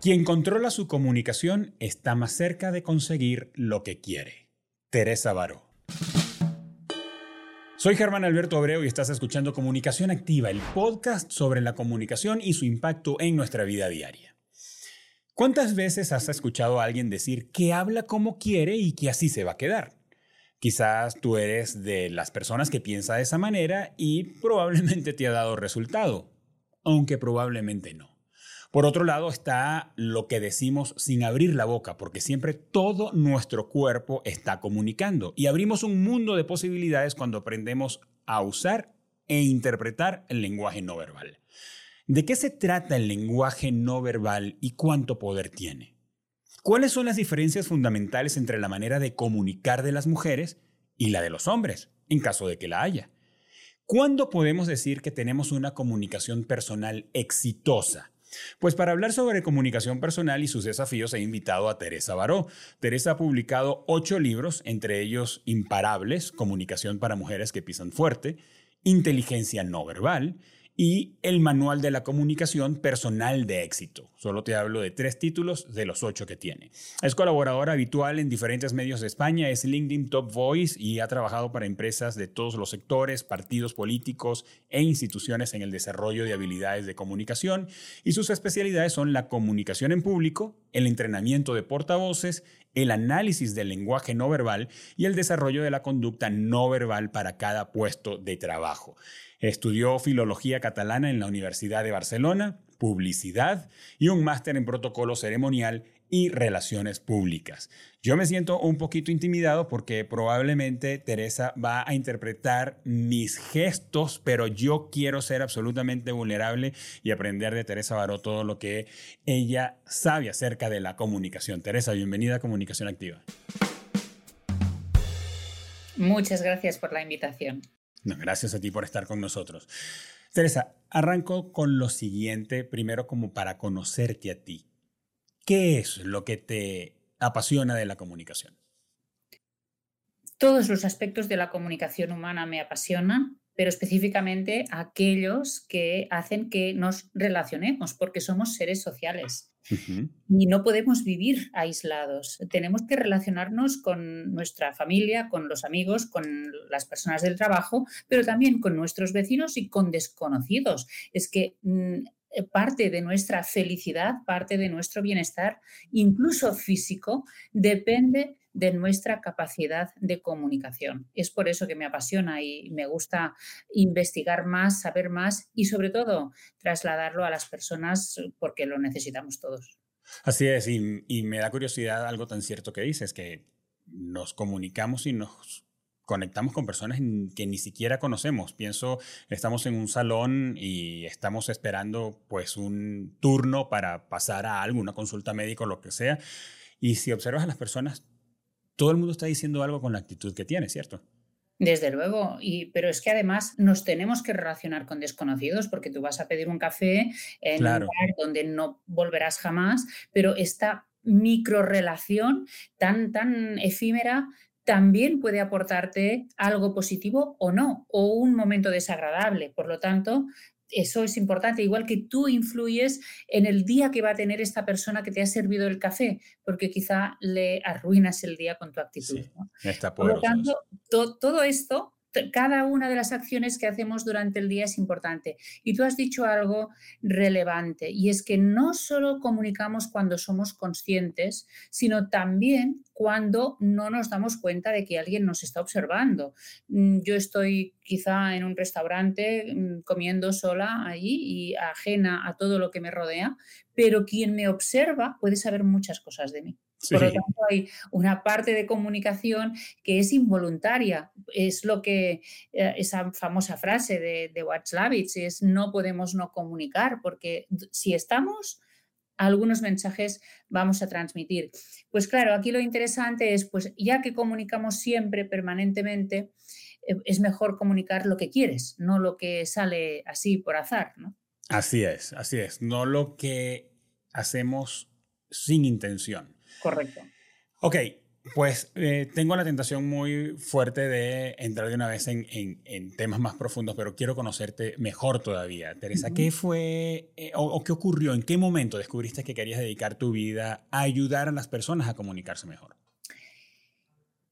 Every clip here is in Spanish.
Quien controla su comunicación está más cerca de conseguir lo que quiere. Teresa Baró. Soy Germán Alberto Abreu y estás escuchando Comunicación Activa, el podcast sobre la comunicación y su impacto en nuestra vida diaria. ¿Cuántas veces has escuchado a alguien decir que habla como quiere y que así se va a quedar? Quizás tú eres de las personas que piensa de esa manera y probablemente te ha dado resultado, aunque probablemente no. Por otro lado está lo que decimos sin abrir la boca, porque siempre todo nuestro cuerpo está comunicando y abrimos un mundo de posibilidades cuando aprendemos a usar e interpretar el lenguaje no verbal. ¿De qué se trata el lenguaje no verbal y cuánto poder tiene? ¿Cuáles son las diferencias fundamentales entre la manera de comunicar de las mujeres y la de los hombres, en caso de que la haya? ¿Cuándo podemos decir que tenemos una comunicación personal exitosa? Pues para hablar sobre comunicación personal y sus desafíos he invitado a Teresa Baró. Teresa ha publicado ocho libros, entre ellos Imparables, Comunicación para Mujeres que Pisan Fuerte, Inteligencia No Verbal, y el Manual de la Comunicación Personal de Éxito. Solo te hablo de tres títulos de los ocho que tiene. Es colaboradora habitual en diferentes medios de España, es LinkedIn Top Voice y ha trabajado para empresas de todos los sectores, partidos políticos e instituciones en el desarrollo de habilidades de comunicación y sus especialidades son la comunicación en público, el entrenamiento de portavoces, el análisis del lenguaje no verbal y el desarrollo de la conducta no verbal para cada puesto de trabajo. Estudió filología catalana en la Universidad de Barcelona, publicidad y un máster en protocolo ceremonial y relaciones públicas. Yo me siento un poquito intimidado porque probablemente Teresa va a interpretar mis gestos, pero yo quiero ser absolutamente vulnerable y aprender de Teresa Baró todo lo que ella sabe acerca de la comunicación. Teresa, bienvenida a Comunicación Activa. Muchas gracias por la invitación gracias a ti por estar con nosotros. Teresa, arranco con lo siguiente, primero como para conocerte a ti. ¿Qué es lo que te apasiona de la comunicación? Todos los aspectos de la comunicación humana me apasionan, pero específicamente aquellos que hacen que nos relacionemos, porque somos seres sociales. Y no podemos vivir aislados. Tenemos que relacionarnos con nuestra familia, con los amigos, con las personas del trabajo, pero también con nuestros vecinos y con desconocidos. Es que mm, parte de nuestra felicidad, parte de nuestro bienestar, incluso físico, depende de nuestra capacidad de comunicación. Es por eso que me apasiona y me gusta investigar más, saber más y sobre todo trasladarlo a las personas porque lo necesitamos todos. Así es, y, y me da curiosidad algo tan cierto que dices, que nos comunicamos y nos conectamos con personas que ni siquiera conocemos. Pienso, estamos en un salón y estamos esperando pues un turno para pasar a alguna consulta médica o lo que sea. Y si observas a las personas, todo el mundo está diciendo algo con la actitud que tiene, ¿cierto? Desde luego, y, pero es que además nos tenemos que relacionar con desconocidos porque tú vas a pedir un café en un lugar donde no volverás jamás, pero esta microrelación tan, tan efímera también puede aportarte algo positivo o no, o un momento desagradable. Por lo tanto, eso es importante, igual que tú influyes en el día que va a tener esta persona que te ha servido el café, porque quizá le arruinas el día con tu actitud. Por lo tanto, todo esto cada una de las acciones que hacemos durante el día es importante. Y tú has dicho algo relevante, y es que no solo comunicamos cuando somos conscientes, sino también cuando no nos damos cuenta de que alguien nos está observando. Mm, yo estoy quizá en un restaurante mm, comiendo sola allí y ajena a todo lo que me rodea, pero quien me observa puede saber muchas cosas de mí. Por lo tanto, hay una parte de comunicación que es involuntaria. Es lo que eh, esa famosa frase de, de Watzlawick es no podemos no comunicar, porque si estamos, algunos mensajes vamos a transmitir. Pues claro, aquí lo interesante es, pues ya que comunicamos siempre, permanentemente, eh, es mejor comunicar lo que quieres, no lo que sale así por azar, ¿no? Así es, así es, no lo que hacemos sin intención. Correcto. Ok, Pues eh, tengo la tentación muy fuerte de entrar de una vez en, temas más profundos, pero quiero conocerte mejor todavía. Teresa, ¿qué fue eh, o, qué ocurrió? ¿En qué momento descubriste que querías dedicar tu vida a ayudar a las personas a comunicarse mejor?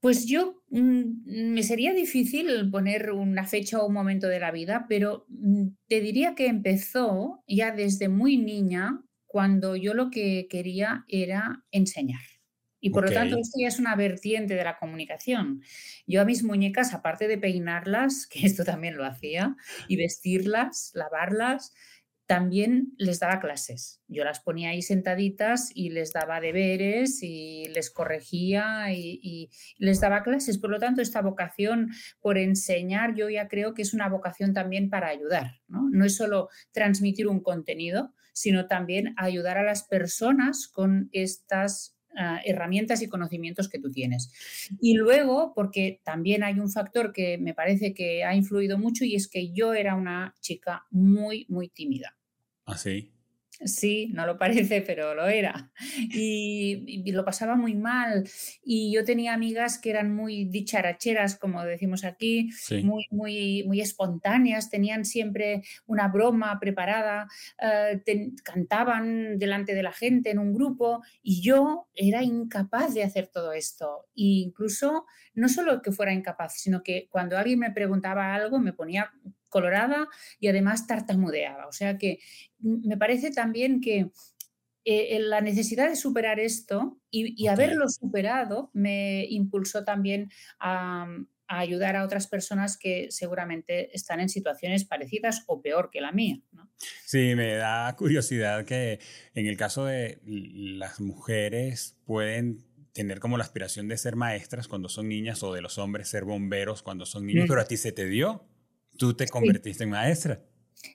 Pues yo mm, me sería difícil poner una fecha o un momento de la vida, pero mm, te diría que empezó ya desde muy niña, cuando yo lo que quería era enseñar. Y por lo tanto, esto ya es una vertiente de la comunicación. Yo a mis muñecas, aparte de peinarlas, que esto también lo hacía, y vestirlas, lavarlas, también les daba clases. Yo las ponía ahí sentaditas y les daba deberes y les corregía y, les daba clases. Por lo tanto, esta vocación por enseñar yo ya creo que es una vocación también para ayudar. No, no es solo transmitir un contenido, sino también ayudar a las personas con estas Ah, herramientas y conocimientos que tú tienes. Y luego, porque también hay un factor que me parece que ha influido mucho y es que yo era una chica muy, muy tímida. ¿Ah, sí? Sí, no lo parece, pero lo era. Y, lo pasaba muy mal. Y yo tenía amigas que eran muy dicharacheras, como decimos aquí, muy, muy, muy espontáneas, tenían siempre una broma preparada, eh, cantaban delante de la gente en un grupo y yo era incapaz de hacer todo esto. E incluso no solo que fuera incapaz, sino que cuando alguien me preguntaba algo me ponía colorada y además tartamudeaba. O sea que me parece también que eh, la necesidad de superar esto y, haberlo superado me impulsó también a, ayudar a otras personas que seguramente están en situaciones parecidas o peor que la mía. Sí, me da curiosidad que en el caso de las mujeres pueden tener como la aspiración de ser maestras cuando son niñas o de los hombres ser bomberos cuando son niños, pero a ti se te dio. Tú te convertiste en maestra.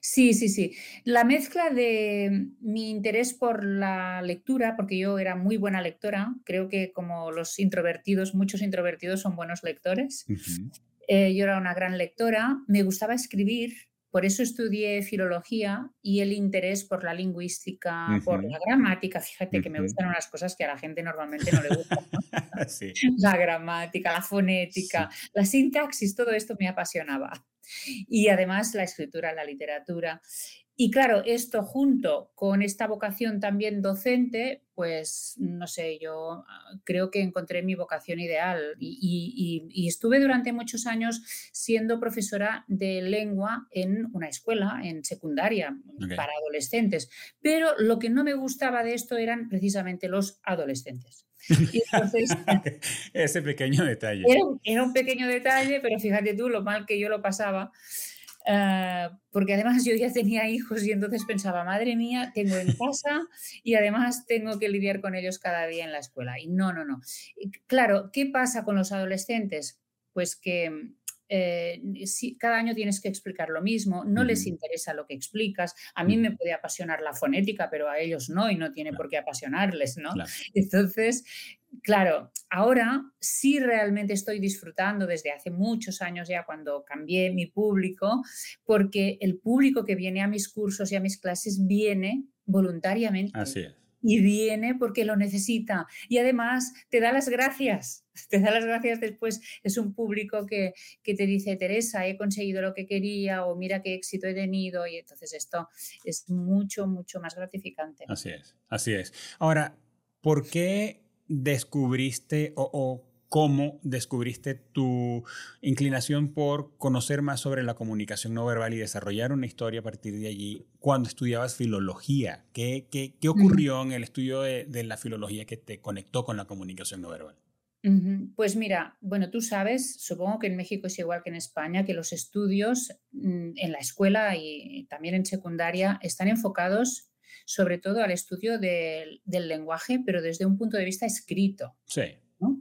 Sí, sí, sí. La mezcla de mi interés por la lectura, porque yo era muy buena lectora, creo que como los introvertidos, muchos introvertidos son buenos lectores. Eh, yo era una gran lectora, me gustaba escribir, por eso estudié filología y el interés por la lingüística, por la gramática. Fíjate que me gustan unas cosas que a la gente normalmente no le gustan. La gramática, la fonética, la sintaxis, todo esto me apasionaba y además la escritura, la literatura. Y claro, esto junto con esta vocación también docente, pues no sé, yo ah, creo que encontré mi vocación ideal y, estuve durante muchos años siendo profesora de lengua en una escuela, en secundaria, para adolescentes. Pero lo que no me gustaba de esto eran precisamente los adolescentes. Ese pequeño detalle. Era, un pequeño detalle, pero fíjate tú lo mal que yo lo pasaba. Eh, porque además yo ya tenía hijos y entonces pensaba, madre mía, tengo en casa y además tengo que lidiar con ellos cada día en la escuela. Y no, no, no. claro, ¿qué pasa con los adolescentes? Pues que eh, si, cada año tienes que explicar lo mismo, no les interesa lo que explicas. A mí me puede apasionar la fonética, pero a ellos no y no tiene por qué apasionarles, ¿no? Entonces, claro, ahora sí realmente estoy disfrutando desde hace muchos años ya cuando cambié mi público, porque el público que viene a mis cursos y a mis clases viene voluntariamente. Así es y viene porque lo necesita. Y además te da las gracias, te da las gracias después. Es un público que, que, te dice, Teresa, he conseguido lo que quería o mira qué éxito he tenido. Y entonces esto es mucho, mucho más gratificante. Así es, así es. Ahora, ¿por qué descubriste o cómo descubriste tu inclinación por conocer más sobre la comunicación no verbal y desarrollar una historia a partir de allí cuando estudiabas filología. ¿Qué, qué, qué ocurrió en el estudio de, de, la filología que te conectó con la comunicación no verbal? Pues mira, bueno, tú sabes, supongo que en México es igual que en España, que los estudios mm, en la escuela y también en secundaria están enfocados sobre todo al estudio del, del lenguaje, pero desde un punto de vista escrito. Sí.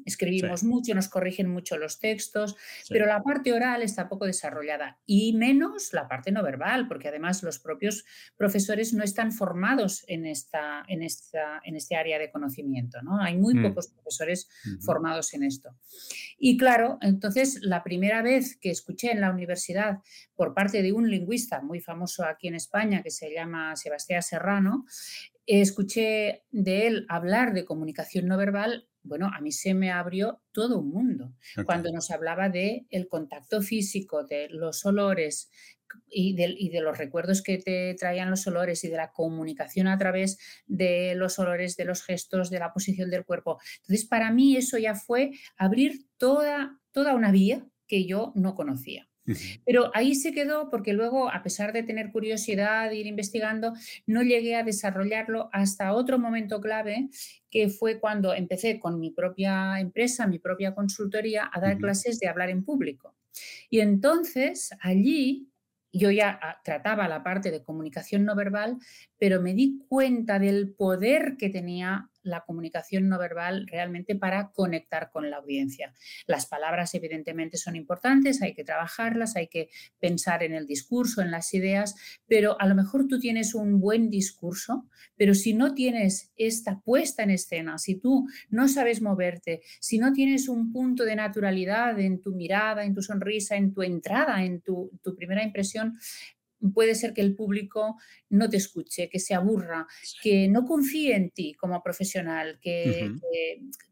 Escribimos mucho, nos corrigen mucho los textos, pero la parte oral está poco desarrollada y menos la parte no verbal, porque además los propios profesores no están formados en, esta, en, esta, en este área de conocimiento. ¿no? Hay muy mm. pocos profesores formados en esto. Y claro, entonces la primera vez que escuché en la universidad por parte de un lingüista muy famoso aquí en España que se llama Sebastián Serrano, escuché de él hablar de comunicación no verbal bueno, a mí se me abrió todo un mundo. Cuando nos hablaba de el contacto físico, de los olores y de, y de, los recuerdos que te traían los olores y de la comunicación a través de los olores, de los gestos, de la posición del cuerpo. Entonces, para mí eso ya fue abrir toda, toda una vía que yo no conocía. Pero ahí se quedó porque luego, a pesar de tener curiosidad de ir investigando, no llegué a desarrollarlo hasta otro momento clave, que fue cuando empecé con mi propia empresa, mi propia consultoría, a dar clases de hablar en público. Y entonces allí yo ya ah, trataba la parte de comunicación no verbal, pero me di cuenta del poder que tenía la comunicación no verbal realmente para conectar con la audiencia. Las palabras evidentemente son importantes, hay que trabajarlas, hay que pensar en el discurso, en las ideas, pero a lo mejor tú tienes un buen discurso, pero si no tienes esta puesta en escena, si tú no sabes moverte, si no tienes un punto de naturalidad en tu mirada, en tu sonrisa, en tu entrada, en tu, primera impresión, puede ser que el público no te escuche, que se aburra, que no confíe en ti como profesional, que,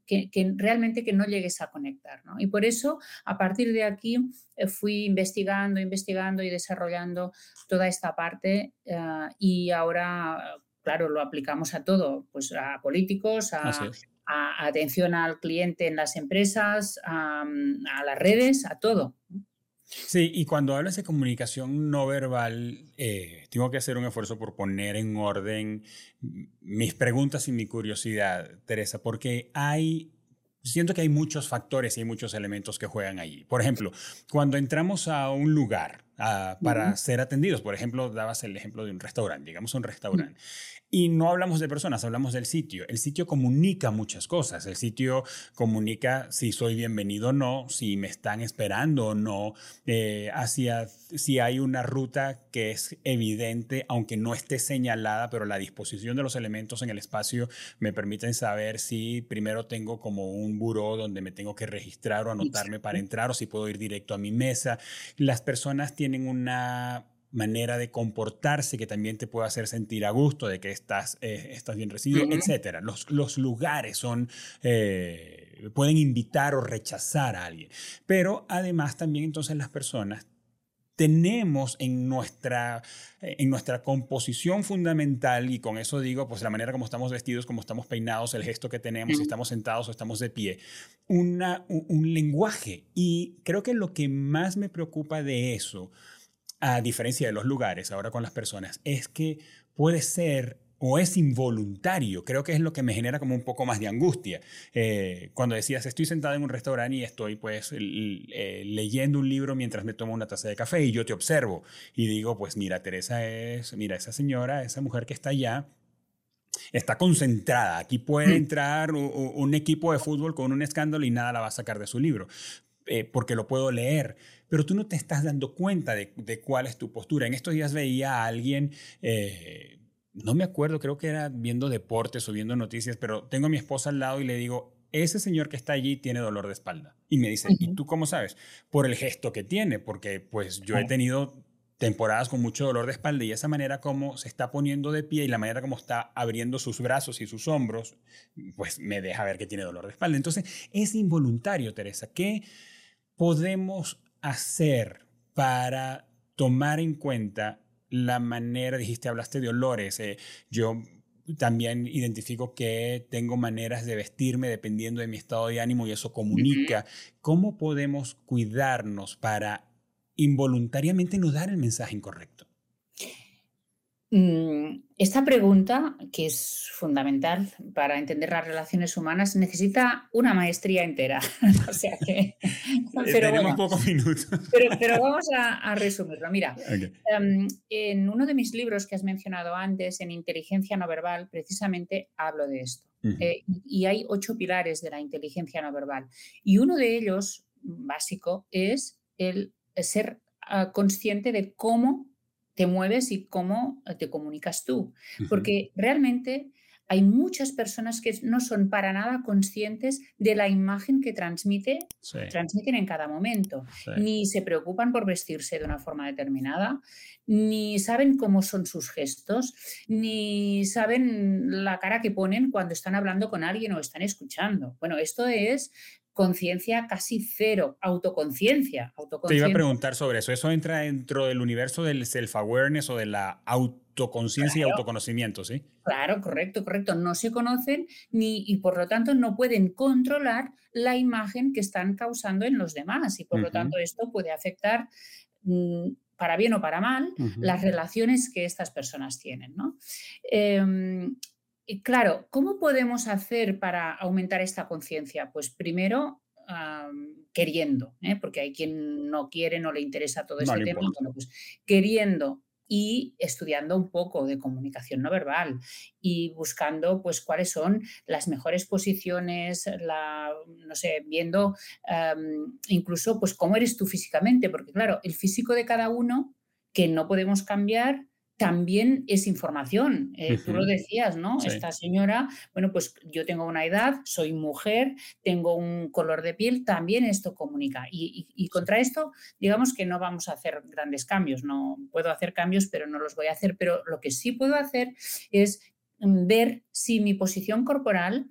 que, realmente que no llegues a conectar. Y por eso, a partir de aquí, eh, fui investigando, investigando y desarrollando toda esta parte eh, y ahora, claro, lo aplicamos a todo, pues a políticos, a, atención al cliente en las empresas, a las redes, a todo. Sí, y cuando hablas de comunicación no verbal, eh, tengo que hacer un esfuerzo por poner en orden mis preguntas y mi curiosidad, Teresa, porque hay siento que hay muchos factores y hay muchos elementos que juegan allí. Por ejemplo, cuando entramos a un lugar ah, para ser atendidos, por ejemplo, dabas el ejemplo de un restaurante, llegamos a un restaurante. Y no hablamos de personas, hablamos del sitio. El sitio comunica muchas cosas. El sitio comunica si soy bienvenido o no, si me están esperando o no, eh, hacia si hay una ruta que es evidente, aunque no esté señalada, pero la disposición de los elementos en el espacio me permiten saber si primero tengo como un buró donde me tengo que registrar o anotarme para entrar o si puedo ir directo a mi mesa. Las personas tienen una manera de comportarse que también te puede hacer sentir a gusto de que estás, eh, estás bien recibido, etcétera. Los, los, lugares son, eh, pueden invitar o rechazar a alguien. Pero además también entonces las personas tenemos en nuestra, en nuestra composición fundamental, y con eso digo, pues la manera como estamos vestidos, como estamos peinados, el gesto que tenemos, si estamos sentados o estamos de pie, una, un lenguaje. Y creo que lo que más me preocupa de eso a diferencia de los lugares, ahora con las personas, es que puede ser o es involuntario. Creo que es lo que me genera como un poco más de angustia. Eh, cuando decías, estoy sentado en un restaurante y estoy pues eh, leyendo un libro mientras me tomo una taza de café y yo te observo y digo, pues mira, Teresa es, mira, esa señora, esa mujer que está allá, está concentrada. Aquí puede mm. entrar un, equipo de fútbol con un escándalo y nada la va a sacar de su libro, eh, porque lo puedo leer pero tú no te estás dando cuenta de, cuál es tu postura. En estos días veía a alguien, eh, no me acuerdo, creo que era viendo deportes o viendo noticias, pero tengo a mi esposa al lado y le digo, ese señor que está allí tiene dolor de espalda. Y me dice, ¿y tú cómo sabes? Por el gesto que tiene, porque pues yo he tenido temporadas con mucho dolor de espalda y esa manera como se está poniendo de pie y la manera como está abriendo sus brazos y sus hombros, pues me deja ver que tiene dolor de espalda. Entonces, es involuntario, Teresa. ¿Qué podemos hacer para tomar en cuenta la manera, dijiste, hablaste de olores, eh, yo también identifico que tengo maneras de vestirme dependiendo de mi estado de ánimo y eso comunica. ¿Cómo podemos cuidarnos para involuntariamente no dar el mensaje incorrecto? Mm, esta pregunta, que es fundamental para entender las relaciones humanas, necesita una maestría entera. o sea que. Pero Tenemos pocos minutos. Pero, vamos a, resumirlo. Mira, em, en uno de mis libros que has mencionado antes, en Inteligencia No Verbal, precisamente hablo de esto. Eh, y hay ocho pilares de la inteligencia no verbal. Y uno de ellos, básico, es el ser ah, consciente de cómo te mueves y cómo te comunicas tú. Porque realmente hay muchas personas que no son para nada conscientes de la imagen que transmite, transmiten en cada momento. Ni se preocupan por vestirse de una forma determinada, ni saben cómo son sus gestos, ni saben la cara que ponen cuando están hablando con alguien o están escuchando. Bueno, esto es conciencia casi cero, autoconciencia. Te iba a preguntar sobre eso. ¿Eso entra dentro del universo del self-awareness o de la autoconciencia y autoconocimiento, sí? Claro, correcto, correcto. No se conocen ni, y por lo tanto no pueden controlar la imagen que están causando en los demás y por lo tanto esto puede afectar mm, para bien o para mal, las relaciones que estas personas tienen. ¿no? Claro, ¿cómo podemos hacer para aumentar esta conciencia? Pues primero queriendo, ¿eh? porque hay quien no quiere, no le interesa todo este tema, pues queriendo y estudiando un poco de comunicación no verbal y buscando pues cuáles son las mejores posiciones, la, no sé, viendo incluso pues cómo eres tú físicamente, porque claro, el físico de cada uno que no podemos cambiar también es información. Eh, tú lo decías, ¿no? Esta señora, bueno, pues yo tengo una edad, soy mujer, tengo un color de piel, también esto comunica. Y, contra esto, digamos que no vamos a hacer grandes cambios, no puedo hacer cambios, pero no los voy a hacer. Pero lo que sí puedo hacer es mm, ver si mi posición corporal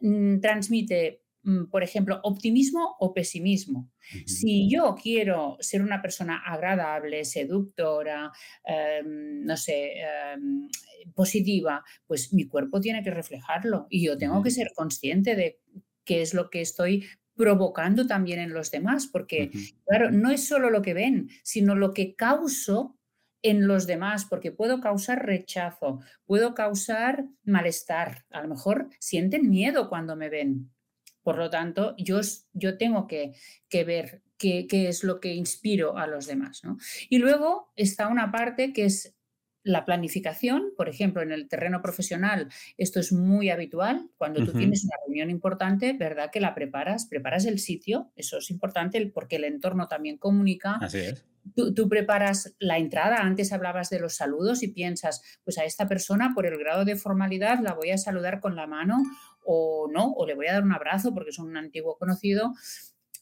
mm, transmite por ejemplo, optimismo o pesimismo. Si yo quiero ser una persona agradable, seductora, em, no sé, em, positiva, pues mi cuerpo tiene que reflejarlo y yo tengo que ser consciente de qué es lo que estoy provocando también en los demás, porque, claro, no es solo lo que ven, sino lo que causo en los demás, porque puedo causar rechazo, puedo causar malestar, a lo mejor sienten miedo cuando me ven, por lo tanto, yo, yo tengo que, ver qué, es lo que inspiro a los demás. Y luego está una parte que es la planificación, por ejemplo, en el terreno profesional, esto es muy habitual. Cuando tú tienes una reunión importante, ¿verdad? Que la preparas, preparas el sitio, eso es importante porque el entorno también comunica. Así es. Tú, preparas la entrada, antes hablabas de los saludos y piensas, pues a esta persona por el grado de formalidad la voy a saludar con la mano o no, o le voy a dar un abrazo porque es un antiguo conocido.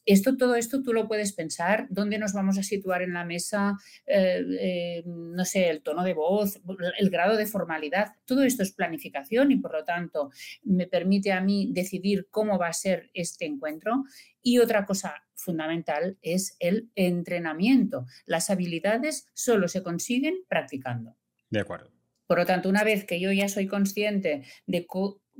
Esto, todo esto tú lo puedes pensar, dónde nos vamos a situar en la mesa, eh, eh, no sé, el tono de voz, el grado de formalidad, todo esto es planificación y por lo tanto me permite a mí decidir cómo va a ser este encuentro. Y otra cosa fundamental es el entrenamiento. Las habilidades solo se consiguen practicando. De acuerdo. Por lo tanto, una vez que yo ya soy consciente de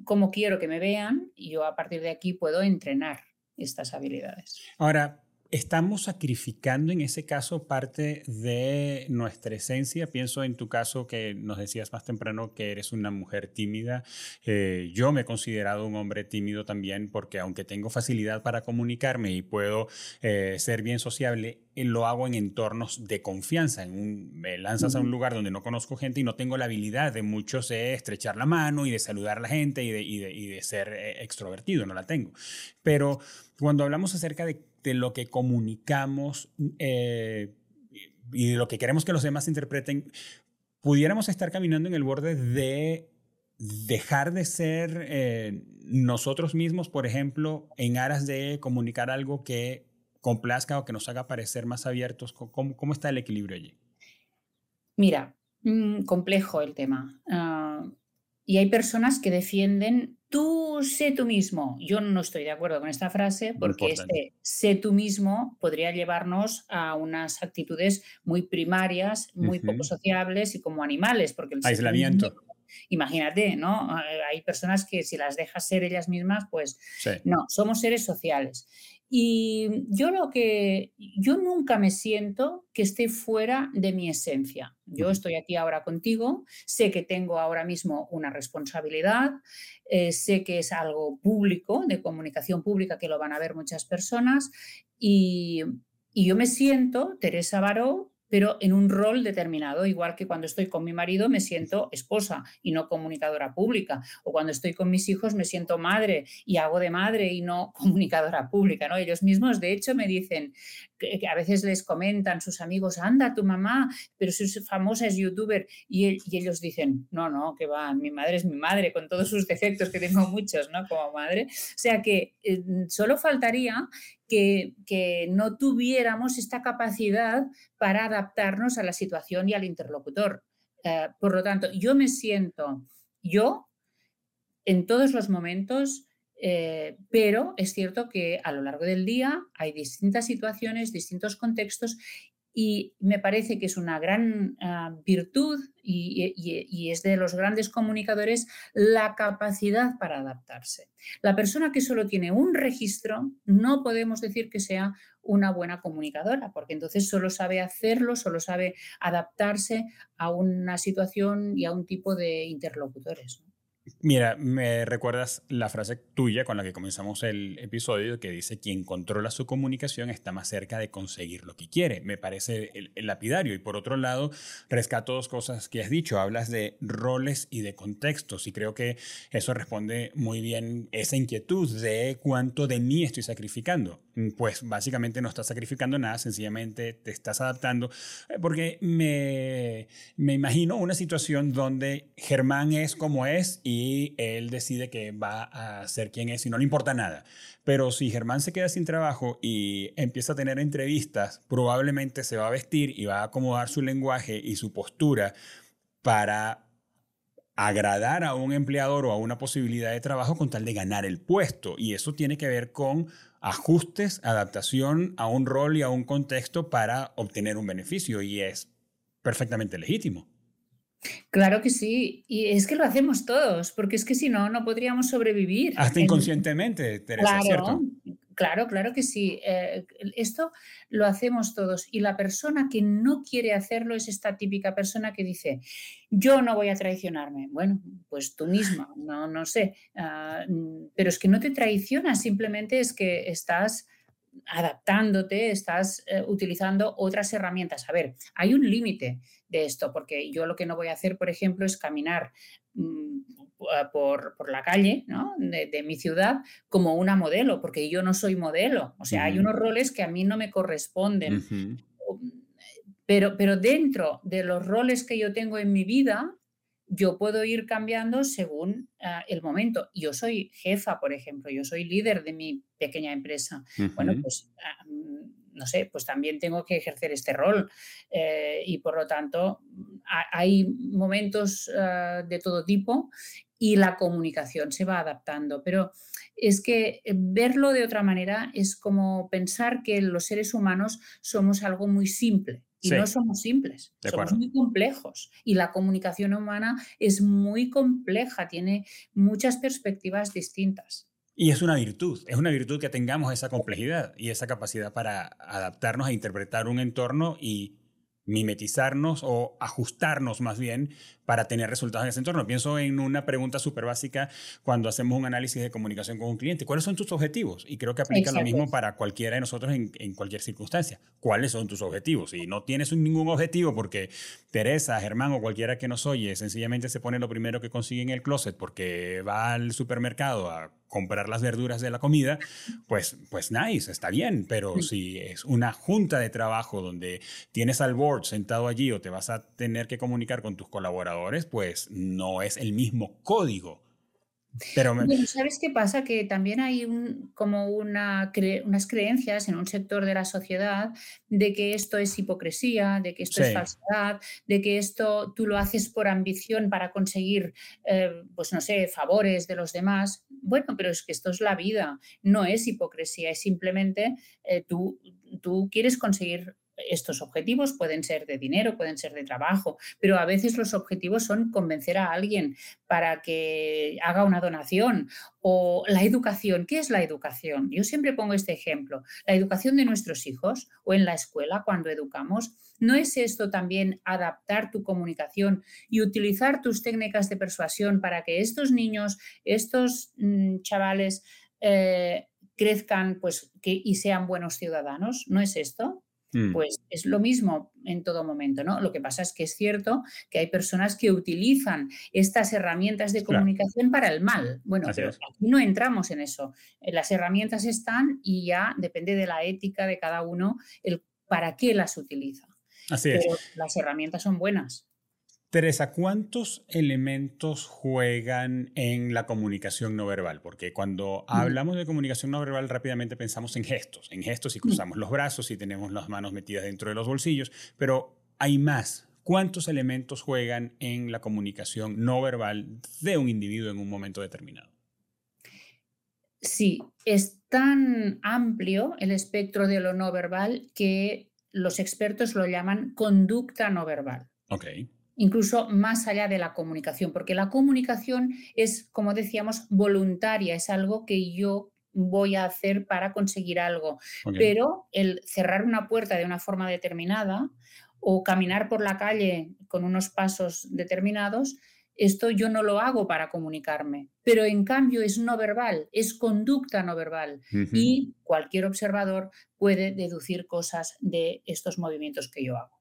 cómo quiero que me vean, yo a partir de aquí puedo entrenar estas habilidades. Ahora, estamos sacrificando en ese caso parte de nuestra esencia. Pienso en tu caso que nos decías más temprano que eres una mujer tímida. Eh, yo me he considerado un hombre tímido también porque aunque tengo facilidad para comunicarme y puedo eh, ser bien sociable, eh, lo hago en entornos de confianza. En un, me lanzas a un lugar donde no conozco gente y no tengo la habilidad de muchos de estrechar la mano y de saludar a la gente y de, y de, y de ser extrovertido, no la tengo. Pero cuando hablamos acerca de de lo que comunicamos eh, y de lo que queremos que los demás interpreten, pudiéramos estar caminando en el borde de dejar de ser eh, nosotros mismos, por ejemplo, en aras de comunicar algo que complazca o que nos haga parecer más abiertos. ¿Cómo, cómo está el equilibrio allí? Mira, mm, complejo el tema. Ah, y hay personas que defienden tú sé tú mismo. Yo no estoy de acuerdo con esta frase porque este sé tú mismo podría llevarnos a unas actitudes muy primarias, muy poco sociables y como animales. Porque el Aislamiento. imagínate, ¿no? Hay personas que si las dejas ser ellas mismas, pues no, somos seres sociales. Y yo lo que, yo nunca me siento que esté fuera de mi esencia. Yo estoy aquí ahora contigo, sé que tengo ahora mismo una responsabilidad, eh, sé que es algo público, de comunicación pública, que lo van a ver muchas personas, y, y yo me siento, Teresa Baró, pero en un rol determinado, igual que cuando estoy con mi marido me siento esposa y no comunicadora pública, o cuando estoy con mis hijos me siento madre y hago de madre y no comunicadora pública, ¿no? Ellos mismos, de hecho, me dicen, que, a veces les comentan sus amigos, anda, tu mamá, pero si es famosa, es youtuber, y, ellos dicen, no, no, que va, mi madre es mi madre, con todos sus defectos, que tengo muchos, ¿no? Como madre. O sea que eh, solo faltaría que, no tuviéramos esta capacidad para adaptarnos a la situación y al interlocutor. Eh, por lo tanto, yo me siento yo en todos los momentos eh, pero es cierto que a lo largo del día hay distintas situaciones, distintos contextos y me parece que es una gran ah, virtud y, es de los grandes comunicadores la capacidad para adaptarse. La persona que solo tiene un registro no podemos decir que sea una buena comunicadora, porque entonces solo sabe hacerlo, solo sabe adaptarse a una situación y a un tipo de interlocutores. Mira, me recuerdas la frase tuya con la que comenzamos el episodio que dice, quien controla su comunicación está más cerca de conseguir lo que quiere. Me parece el, lapidario. Y por otro lado, rescato dos cosas que has dicho. Hablas de roles y de contextos. Y creo que eso responde muy bien esa inquietud de cuánto de mí estoy sacrificando. Pues básicamente no estás sacrificando nada, sencillamente te estás adaptando. Eh, porque me, me imagino una situación donde Germán es como es y él decide que va a ser quien es y no le importa nada. Pero si Germán se queda sin trabajo y empieza a tener entrevistas, probablemente se va a vestir y va a acomodar su lenguaje y su postura para agradar a un empleador o a una posibilidad de trabajo con tal de ganar el puesto. Y eso tiene que ver con ajustes, adaptación a un rol y a un contexto para obtener un beneficio y es perfectamente legítimo. Claro que sí, y es que lo hacemos todos, porque es que si no, no podríamos sobrevivir. Hasta inconscientemente, Teresa, claro, ¿cierto? Claro, claro que sí. Eh, esto lo hacemos todos y la persona que no quiere hacerlo es esta típica persona que dice, yo no voy a traicionarme. Bueno, pues tú misma, no, no sé, ah, pero es que no te traicionas, simplemente es que estás adaptándote, estás eh, utilizando otras herramientas. A ver, hay un límite de esto, porque yo lo que no voy a hacer, por ejemplo, es caminar mm, por, la calle de, mi ciudad como una modelo, porque yo no soy modelo. O sea, hay unos roles que a mí no me corresponden. pero, pero dentro de los roles que yo tengo en mi vida, yo puedo ir cambiando según ah, el momento. Yo soy jefa, por ejemplo, yo soy líder de mi pequeña empresa. Bueno, pues ah, mm, no sé, pues también tengo que ejercer este rol eh, y por lo tanto hay momentos ah, de todo tipo y la comunicación se va adaptando. Pero es que eh, verlo de otra manera es como pensar que los seres humanos somos algo muy simple. Y no somos simples, somos muy complejos. Y la comunicación humana es muy compleja, tiene muchas perspectivas distintas. Y es una virtud, es una virtud que tengamos esa complejidad y esa capacidad para adaptarnos a interpretar un entorno y mimetizarnos o ajustarnos más bien para tener resultados en ese entorno. Pienso en una pregunta súper básica cuando hacemos un análisis de comunicación con un cliente. ¿Cuáles son tus objetivos? Y creo que aplica lo mismo para cualquiera de nosotros en, en, cualquier circunstancia. ¿Cuáles son tus objetivos? Si no tienes ningún objetivo porque Teresa, Germán o cualquiera que nos oye sencillamente se pone lo primero que consigue en el closet porque va al supermercado a comprar las verduras de la comida, pues, pues nice, está bien, pero si es una junta de trabajo donde tienes al board sentado allí o te vas a tener que comunicar con tus colaboradores, pues no es el mismo código. Pero ¿sabes qué pasa? Que también hay un, como una unas creencias en un sector de la sociedad de que esto es hipocresía, de que esto es falsedad, de que esto tú lo haces por ambición para conseguir, eh, pues no sé, favores de los demás. Bueno, pero es que esto es la vida, no es hipocresía, es simplemente eh, tú, tú quieres conseguir estos objetivos pueden ser de dinero, pueden ser de trabajo, pero a veces los objetivos son convencer a alguien para que haga una donación o la educación. ¿Qué es la educación? Yo siempre pongo este ejemplo. La educación de nuestros hijos o en la escuela cuando educamos, ¿no es esto también adaptar tu comunicación y utilizar tus técnicas de persuasión para que estos niños, estos mm, chavales, eh, crezcan pues, y sean buenos ciudadanos? ¿No es esto? Mm. Pues es lo mismo en todo momento, ¿no? Lo que pasa es que es cierto que hay personas que utilizan estas herramientas de comunicación para el mal. Bueno, pero aquí no entramos en eso. Eh, las herramientas están y ya depende de la ética de cada uno el para qué las utiliza. Así es. las herramientas son buenas. Teresa, ¿cuántos elementos juegan en la comunicación no verbal? Porque cuando hablamos de comunicación no verbal rápidamente pensamos en gestos, en gestos y cruzamos los brazos y tenemos las manos metidas dentro de los bolsillos, pero hay más. ¿Cuántos elementos juegan en la comunicación no verbal de un individuo en un momento determinado? Sí, es tan amplio el espectro de lo no verbal que los expertos lo llaman conducta no verbal. Ok incluso más allá de la comunicación, porque la comunicación es, como decíamos, voluntaria, es algo que yo voy a hacer para conseguir algo. Pero el cerrar una puerta de una forma determinada o caminar por la calle con unos pasos determinados, esto yo no lo hago para comunicarme, pero en cambio es no verbal, es conducta no verbal. Y cualquier observador puede deducir cosas de estos movimientos que yo hago.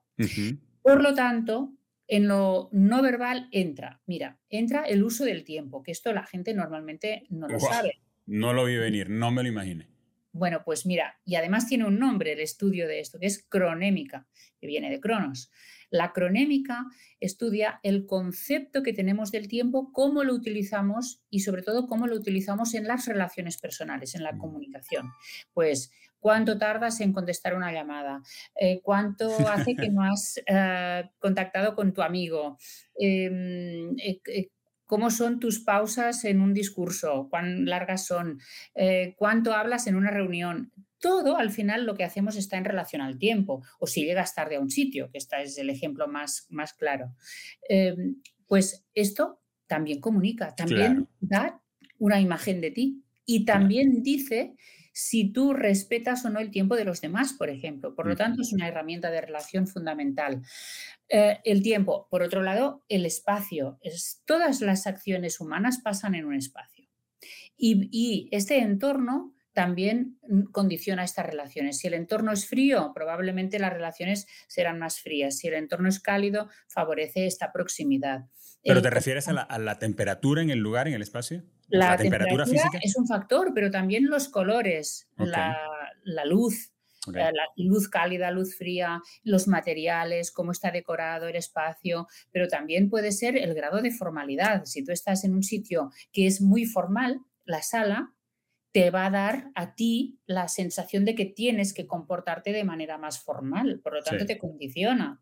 Por lo tanto, en lo no verbal entra, mira, entra el uso del tiempo, que esto la gente normalmente no lo sabe. No lo vi venir, no me lo imaginé. Bueno, pues mira, y además tiene un nombre el estudio de esto, que es cronémica, que viene de cronos. La cronémica estudia el concepto que tenemos del tiempo, cómo lo utilizamos y sobre todo cómo lo utilizamos en las relaciones personales, en la mm. comunicación. Pues cuánto tardas en contestar una llamada, eh, cuánto hace que no has eh, contactado con tu amigo, em, eh, cómo son tus pausas en un discurso, cuán largas son, cuánto hablas en una reunión. Todo al final lo que hacemos está en relación al tiempo, o si llegas tarde a un sitio, que este es el ejemplo más, más claro. Em, pues esto también comunica, también da una imagen de ti y también dice si tú respetas o no el tiempo de los demás, por ejemplo. Por lo tanto, es una herramienta de relación fundamental. Eh, el tiempo, por otro lado, el espacio. Es, todas las acciones humanas pasan en un espacio. Y, este entorno también condiciona estas relaciones. Si el entorno es frío, probablemente las relaciones serán más frías. Si el entorno es cálido, favorece esta proximidad. ¿Pero te refieres a la temperatura en el lugar, en el espacio? La, temperatura, física. es un factor, pero también los colores, la, luz, la luz cálida, luz fría, los materiales, cómo está decorado el espacio, pero también puede ser el grado de formalidad. Si tú estás en un sitio que es muy formal, la sala te va a dar a ti la sensación de que tienes que comportarte de manera más formal, por lo tanto te condiciona.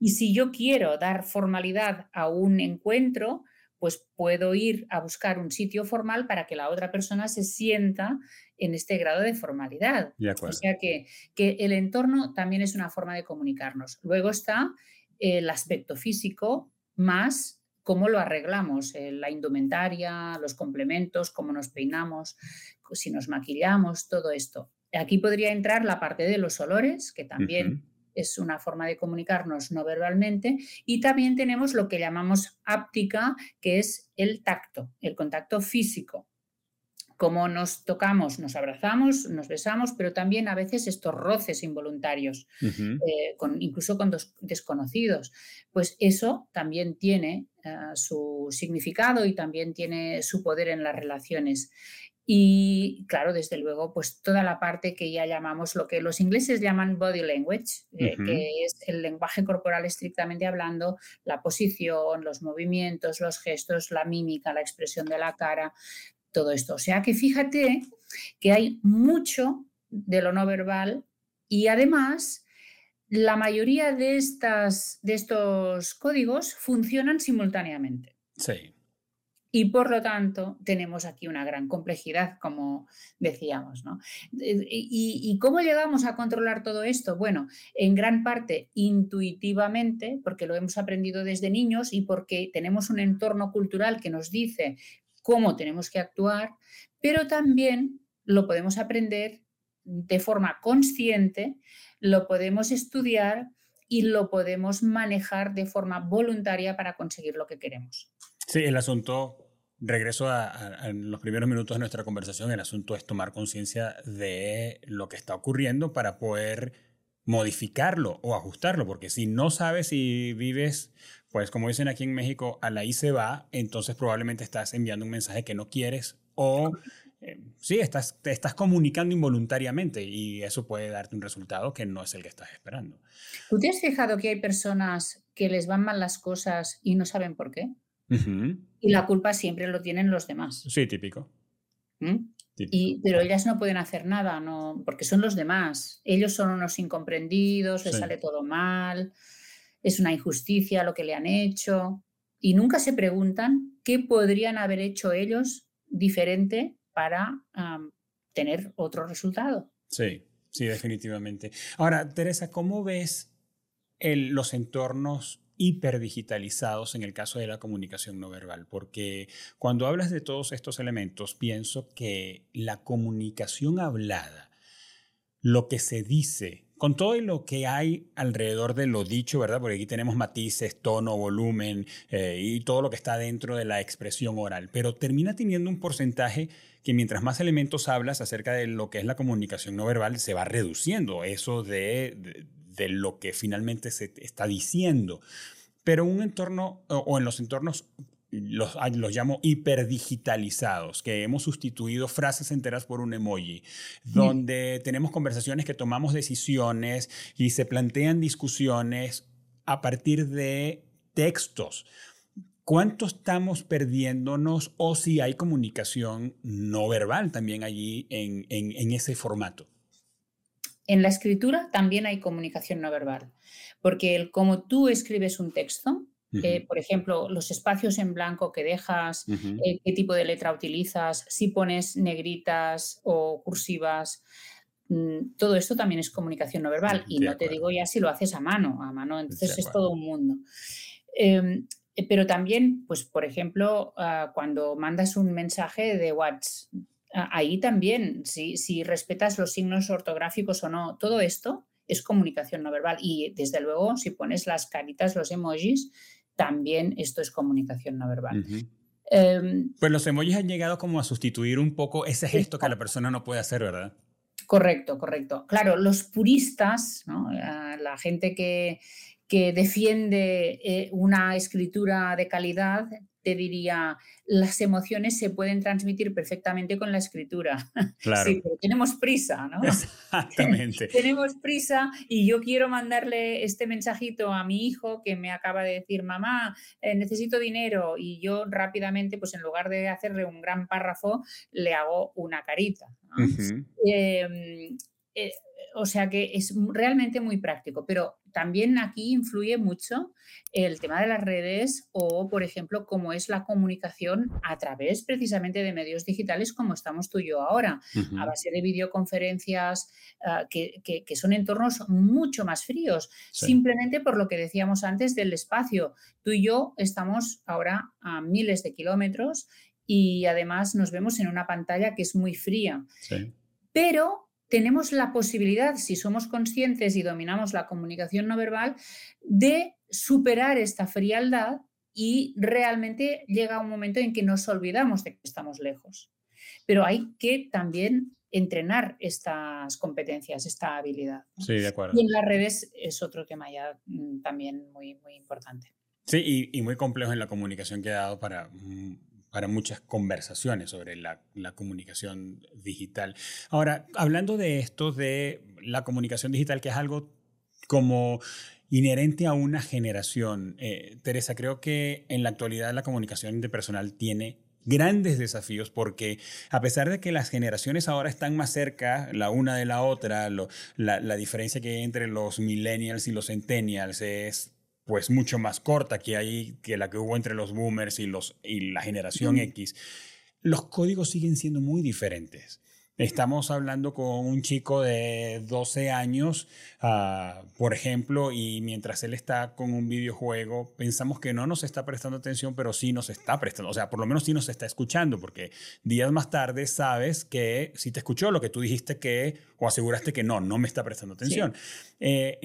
Y si yo quiero dar formalidad a un encuentro, pues puedo ir a buscar un sitio formal para que la otra persona se sienta en este grado de formalidad. o sea que, que, el entorno también es una forma de comunicarnos. Luego está el aspecto físico más cómo lo arreglamos, eh, la indumentaria, los complementos, cómo nos peinamos, si nos maquillamos, todo esto. Aquí podría entrar la parte de los olores, que también es una forma de comunicarnos no verbalmente, y también tenemos lo que llamamos áptica, que es el tacto, el contacto físico. Como nos tocamos, nos abrazamos, nos besamos, pero también a veces estos roces involuntarios, eh, con, incluso con desconocidos. Pues eso también tiene eh, su significado y también tiene su poder en las relaciones. Y claro, desde luego, pues toda la parte que ya llamamos lo que los ingleses llaman body language, eh, que es el lenguaje corporal estrictamente hablando, la posición, los movimientos, los gestos, la mímica, la expresión de la cara, todo esto. O sea que fíjate que hay mucho de lo no verbal y además la mayoría de, estas, de estos códigos funcionan simultáneamente. Sí. Y por lo tanto, tenemos aquí una gran complejidad, como decíamos. ¿no? ¿Y, cómo llegamos a controlar todo esto? Bueno, en gran parte intuitivamente, porque lo hemos aprendido desde niños y porque tenemos un entorno cultural que nos dice cómo tenemos que actuar, pero también lo podemos aprender de forma consciente, lo podemos estudiar y lo podemos manejar de forma voluntaria para conseguir lo que queremos. Sí, el asunto, regreso a, los primeros minutos de nuestra conversación, el asunto es tomar conciencia de lo que está ocurriendo para poder modificarlo o ajustarlo, porque si no sabes si vives, pues como dicen aquí en México, a la I se va, entonces probablemente estás enviando un mensaje que no quieres o eh, sí, estás, te estás comunicando involuntariamente y eso puede darte un resultado que no es el que estás esperando. ¿Tú te has fijado que hay personas que les van mal las cosas y no saben por qué? Y la culpa siempre lo tienen los demás. Sí, típico. ¿Mm? Y, pero ellas no pueden hacer nada, no, porque son los demás. Ellos son unos incomprendidos, les sale todo mal, es una injusticia lo que le han hecho. Y nunca se preguntan qué podrían haber hecho ellos diferente para tener otro resultado. Sí, sí, definitivamente. Ahora, Teresa, ¿cómo ves los entornos hiperdigitalizados en el caso de la comunicación no verbal, porque cuando hablas de todos estos elementos, pienso que la comunicación hablada, lo que se dice, con todo lo que hay alrededor de lo dicho, ¿verdad? Porque aquí tenemos matices, tono, volumen eh, y todo lo que está dentro de la expresión oral, pero termina teniendo un porcentaje que mientras más elementos hablas acerca de lo que es la comunicación no verbal, se va reduciendo eso de de lo que finalmente se está diciendo. Pero un entorno, o en los entornos los, los, llamo hiperdigitalizados, que hemos sustituido frases enteras por un emoji, donde tenemos conversaciones que tomamos decisiones y se plantean discusiones a partir de textos. ¿Cuánto estamos perdiéndonos o si hay comunicación no verbal también allí en, en, en ese formato? En la escritura también hay comunicación no verbal, porque el como tú escribes un texto, eh, por ejemplo, los espacios en blanco que dejas, eh, qué tipo de letra utilizas, si pones negritas o cursivas, mm, todo esto también es comunicación no verbal. Y no te digo ya si lo haces a mano, a mano, entonces es todo un mundo. Em, eh, pero también, pues, por ejemplo, ah, cuando mandas un mensaje de WhatsApp, ahí también, si, si respetas los signos ortográficos o no, todo esto es comunicación no verbal. Y desde luego, si pones las caritas, los emojis, también esto es comunicación no verbal. Em, pues los emojis han llegado como a sustituir un poco ese gesto que la persona no puede hacer, ¿verdad? Correcto, correcto. Claro, los puristas, la gente que, que defiende eh, una escritura de calidad, te diría, las emociones se pueden transmitir perfectamente con la escritura. Claro. Sí, pero tenemos prisa, ¿no? Exactamente. tenemos prisa y yo quiero mandarle este mensajito a mi hijo que me acaba de decir, mamá, eh, necesito dinero y yo rápidamente, pues en lugar de hacerle un gran párrafo, le hago una carita. Eh, o sea que es realmente muy práctico, pero también aquí influye mucho el tema de las redes o, por ejemplo, cómo es la comunicación a través precisamente de medios digitales como estamos tú y yo ahora, a base de videoconferencias, ah, que, son entornos mucho más fríos, simplemente por lo que decíamos antes del espacio. Tú y yo estamos ahora a miles de kilómetros y además nos vemos en una pantalla que es muy fría. Pero tenemos la posibilidad, si somos conscientes y dominamos la comunicación no verbal, de superar esta frialdad y realmente llega un momento en que nos olvidamos de que estamos lejos. Pero hay que también entrenar estas competencias, esta habilidad. Sí, de acuerdo. Y en las redes es otro tema ya mm, también muy, muy importante. Sí, y, y muy complejo en la comunicación que ha dado para mm, para muchas conversaciones sobre la, comunicación digital. Ahora, hablando de esto, de la comunicación digital, que es algo como inherente a una generación, eh, Teresa, creo que en la actualidad la comunicación interpersonal tiene grandes desafíos porque a pesar de que las generaciones ahora están más cerca la una de la otra, la, la, diferencia que hay entre los millennials y los centennials es pues mucho más corta que, hay, que la que hubo entre los boomers y, los, y la generación X, los códigos siguen siendo muy diferentes. Estamos hablando con un chico de 12 años, ah, por ejemplo, y mientras él está con un videojuego, pensamos que no nos está prestando atención, pero sí nos está prestando, o sea, por lo menos sí nos está escuchando, porque días más tarde sabes que si te escuchó lo que tú dijiste que, o aseguraste que no, no me está prestando atención. Eh,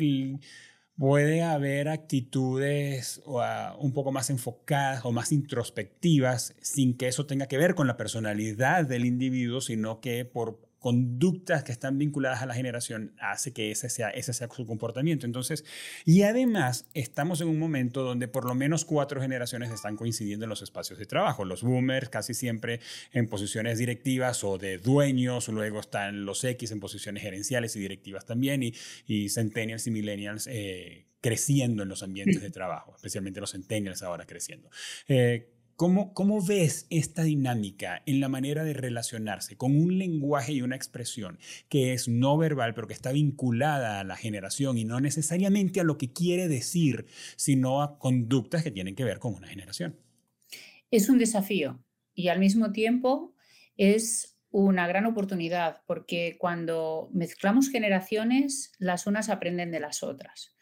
puede haber actitudes ah, un poco más enfocadas o más introspectivas sin que eso tenga que ver con la personalidad del individuo, sino que por conductas que están vinculadas a la generación hace que ese sea, ese sea su comportamiento. Entonces, y además estamos en un momento donde por lo menos cuatro generaciones están coincidiendo en los espacios de trabajo. Los boomers casi siempre en posiciones directivas o de dueños, luego están los X en posiciones gerenciales y directivas también, y, y centennials y millennials. Eh, creciendo en los ambientes de trabajo, especialmente los centennials ahora creciendo. Eh, ¿Cómo, ¿Cómo, ves esta dinámica en la manera de relacionarse con un lenguaje y una expresión que es no verbal, pero que está vinculada a la generación y no necesariamente a lo que quiere decir, sino a conductas que tienen que ver con una generación? Es un desafío y al mismo tiempo es una gran oportunidad porque cuando mezclamos generaciones, las unas aprenden de las otras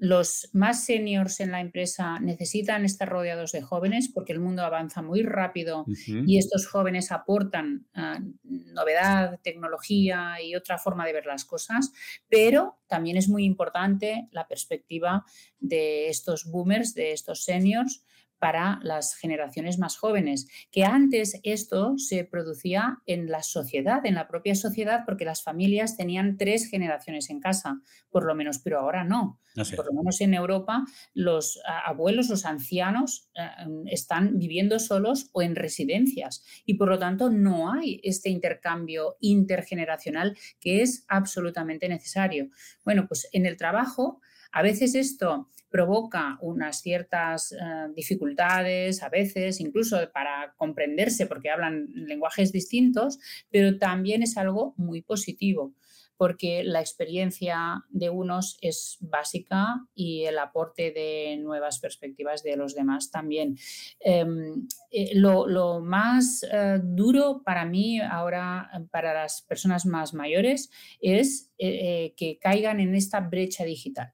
los más seniors en la empresa necesitan estar rodeados de jóvenes porque el mundo avanza muy rápido y estos jóvenes aportan ah, novedad, tecnología y otra forma de ver las cosas, pero también es muy importante la perspectiva de estos boomers, de estos seniors, para las generaciones más jóvenes, que antes esto se producía en la sociedad, en la propia sociedad, porque las familias tenían tres generaciones en casa, por lo menos, pero ahora no. Por lo menos en Europa, los abuelos, los ancianos eh, están viviendo solos o en residencias y por lo tanto no hay este intercambio intergeneracional que es absolutamente necesario. Bueno, pues en el trabajo, a veces esto provoca unas ciertas eh, dificultades, a veces incluso para comprenderse porque hablan lenguajes distintos, pero también es algo muy positivo porque la experiencia de unos es básica y el aporte de nuevas perspectivas de los demás también. Em, eh, lo, más eh, duro para mí ahora, para las personas más mayores, es que caigan en esta brecha digital.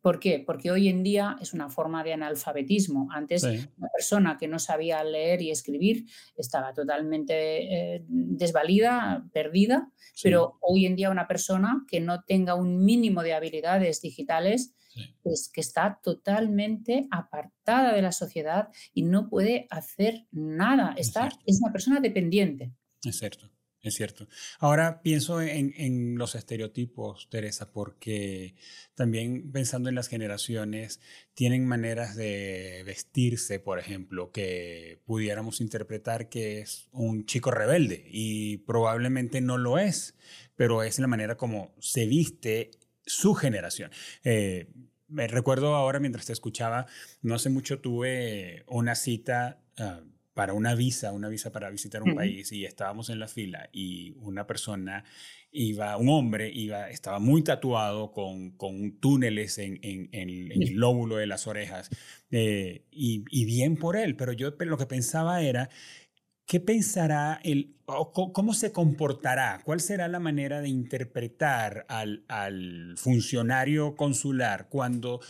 ¿Por qué? Porque hoy en día es una forma de analfabetismo. Antes una persona que no sabía leer y escribir estaba totalmente eh, desvalida, perdida, pero hoy en día una persona que no tenga un mínimo de habilidades digitales es que está totalmente apartada de la sociedad y no puede hacer nada. Está, es una persona dependiente. Es cierto. Es cierto. Ahora pienso en, los estereotipos, Teresa, porque también pensando en las generaciones, tienen maneras de vestirse, por ejemplo, que pudiéramos interpretar que es un chico rebelde y probablemente no lo es, pero es la manera como se viste su generación. Eh, me recuerdo ahora mientras te escuchaba, no hace mucho tuve una cita. Ah, para una visa, una visa para visitar un país y estábamos en la fila y una persona iba, un hombre iba, estaba muy tatuado con, con túneles en, en, el lóbulo de las orejas eh, y, y, bien por él, pero yo lo que pensaba era, ¿qué pensará él, cómo se comportará? ¿Cuál será la manera de interpretar al, al funcionario consular cuando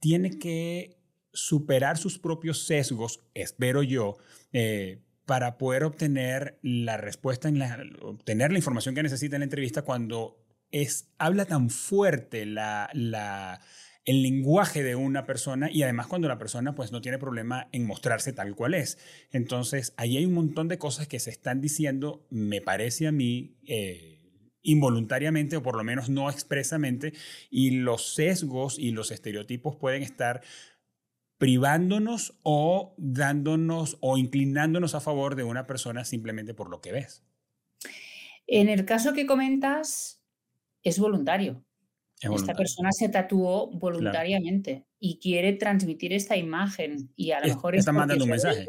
tiene que superar sus propios sesgos, espero yo, eh, para poder obtener la respuesta, en la, obtener la información que necesita en la entrevista cuando es, habla tan fuerte la, la, el lenguaje de una persona y además cuando la persona pues no tiene problema en mostrarse tal cual es. Entonces, ahí hay un montón de cosas que se están diciendo, me parece a mí, eh, involuntariamente o por lo menos no expresamente, y los sesgos y los estereotipos pueden estar privándonos o dándonos o inclinándonos a favor de una persona simplemente por lo que ves. En el caso que comentas, es voluntario. Esta persona se tatuó voluntariamente y quiere transmitir esta imagen y a lo mejor está mandando un mensaje.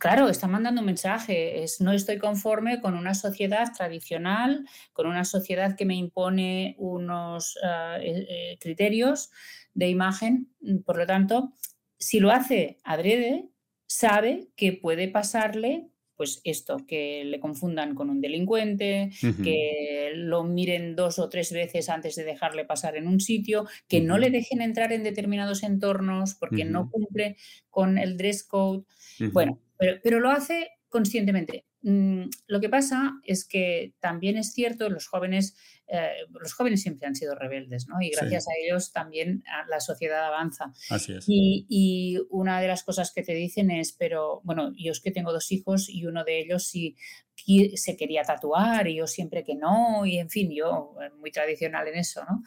Claro, está mandando un mensaje. Es, no estoy conforme con una sociedad tradicional, con una sociedad que me impone unos ah, eh, eh, criterios de imagen. Por lo tanto, si lo hace adrede, sabe que puede pasarle pues esto, que le confundan con un delincuente, que lo miren dos o tres veces antes de dejarle pasar en un sitio, que no le dejen entrar en determinados entornos porque no cumple con el dress code. Bueno, pero, lo hace conscientemente. Mm, lo que pasa es que también es cierto, los jóvenes, eh, los jóvenes siempre han sido rebeldes, ¿no? Y gracias a ellos también la sociedad avanza. Así es. Y, y, una de las cosas que te dicen es, pero bueno, yo es que tengo dos hijos y uno de ellos sí se quería tatuar y yo siempre que no, y en fin, yo eh, muy tradicional en eso, ¿no?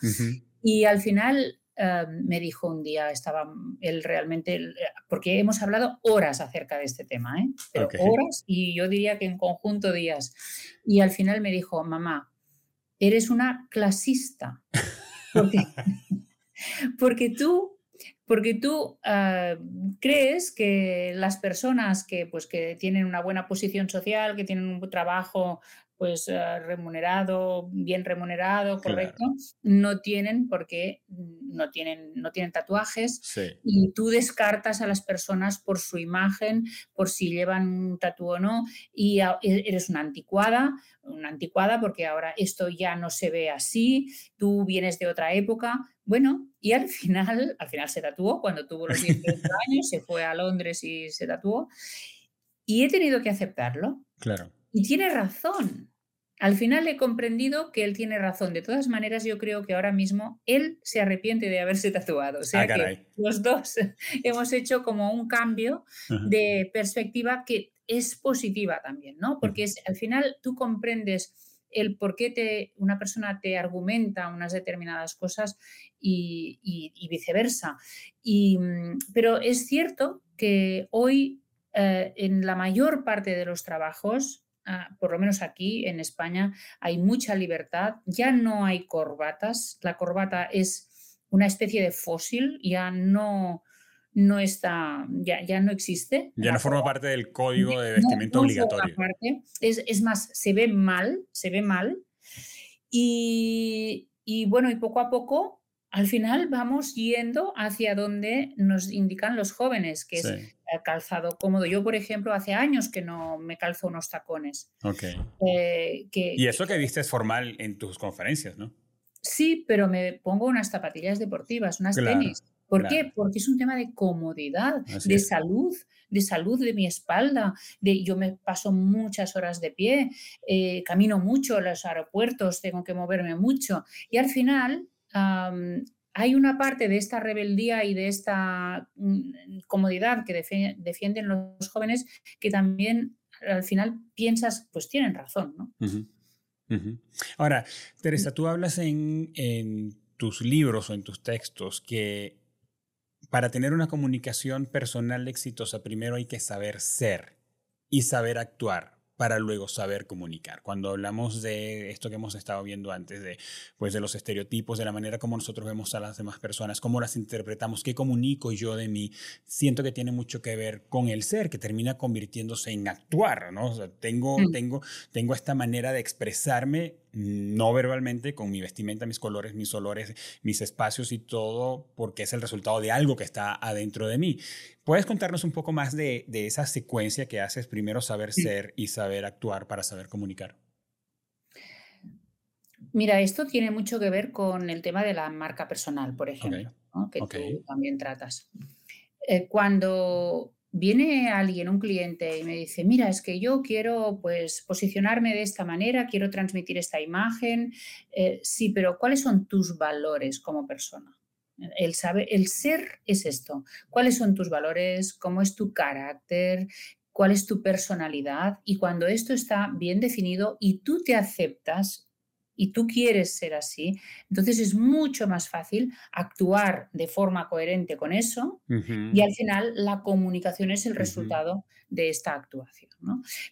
Y al final Em, me dijo un día, estaba él realmente, porque hemos hablado horas acerca de este tema, ¿eh? pero horas y yo diría que en conjunto días. Y al final me dijo, mamá, eres una clasista, porque, porque tú porque tú ah, crees que las personas que, pues, que tienen una buena posición social, que tienen un trabajo pues ah, remunerado, bien remunerado, correcto, no tienen porque no tienen, no tienen tatuajes y tú descartas a las personas por su imagen, por si llevan un tatu o no y e, eres una anticuada, una anticuada porque ahora esto ya no se ve así, tú vienes de otra época, bueno, y al final, al final se tatuó cuando tuvo los 18 años, se fue a Londres y se tatuó y he tenido que aceptarlo. Claro. Y tiene razón. Al final he comprendido que él tiene razón. De todas maneras, yo creo que ahora mismo él se arrepiente de haberse tatuado. O sea ah, que los dos hemos hecho como un cambio de perspectiva que es positiva también, ¿no? Porque es, al final tú comprendes el por qué te, una persona te argumenta unas determinadas cosas y, viceversa. Y, mm, pero es cierto que hoy eh, en la mayor parte de los trabajos por lo menos aquí en España, hay mucha libertad, ya no hay corbatas, la corbata es una especie de fósil, ya no, no está, ya, ya no existe. Ya no forma parte del código de vestimenta obligatorio. Es, es, más, se ve mal, se ve mal. Y, y bueno, y poco a poco al final vamos yendo hacia donde nos indican los jóvenes, que es el calzado cómodo. Yo, por ejemplo, hace años que no me calzo unos tacones. Eh, y eso que viste es formal en tus conferencias, ¿no? Sí, pero me pongo unas zapatillas deportivas, unas tenis. ¿Por qué? Porque es un tema de comodidad, de salud, de salud de mi espalda. De, yo me paso muchas horas de pie, eh, camino mucho a los aeropuertos, tengo que moverme mucho. Y al final hay una parte de esta rebeldía y de esta mm, comodidad que defienden los jóvenes que también al final piensas, pues tienen razón, ¿no? Ahora, Teresa, tú hablas en, en tus libros o en tus textos que para tener una comunicación personal exitosa, primero hay que saber ser y saber actuar para luego saber comunicar. Cuando hablamos de esto que hemos estado viendo antes, de, pues de los estereotipos, de la manera como nosotros vemos a las demás personas, cómo las interpretamos, qué comunico yo de mí, siento que tiene mucho que ver con el ser, que termina convirtiéndose en actuar, ¿no? O sea, tengo, mm. tengo, tengo esta manera de expresarme no verbalmente, con mi vestimenta, mis colores, mis olores, mis espacios y todo, porque es el resultado de algo que está adentro de mí. ¿Puedes contarnos un poco más de, esa secuencia que haces, primero saber ser y saber actuar para saber comunicar? Mira, esto tiene mucho que ver con el tema de la marca personal, por ejemplo, que tú también tratas. Eh, cuando viene alguien, un cliente, y me dice, mira, es que yo quiero pues posicionarme de esta manera, quiero transmitir esta imagen. Eh, sí, pero ¿cuáles son tus valores como persona? El, saber, el ser es esto. ¿Cuáles son tus valores? ¿Cómo es tu carácter? ¿Cuál es tu personalidad? Y cuando esto está bien definido y tú te aceptas y tú quieres ser así, entonces es mucho más fácil actuar de forma coherente con eso y al final la comunicación es el resultado de esta actuación.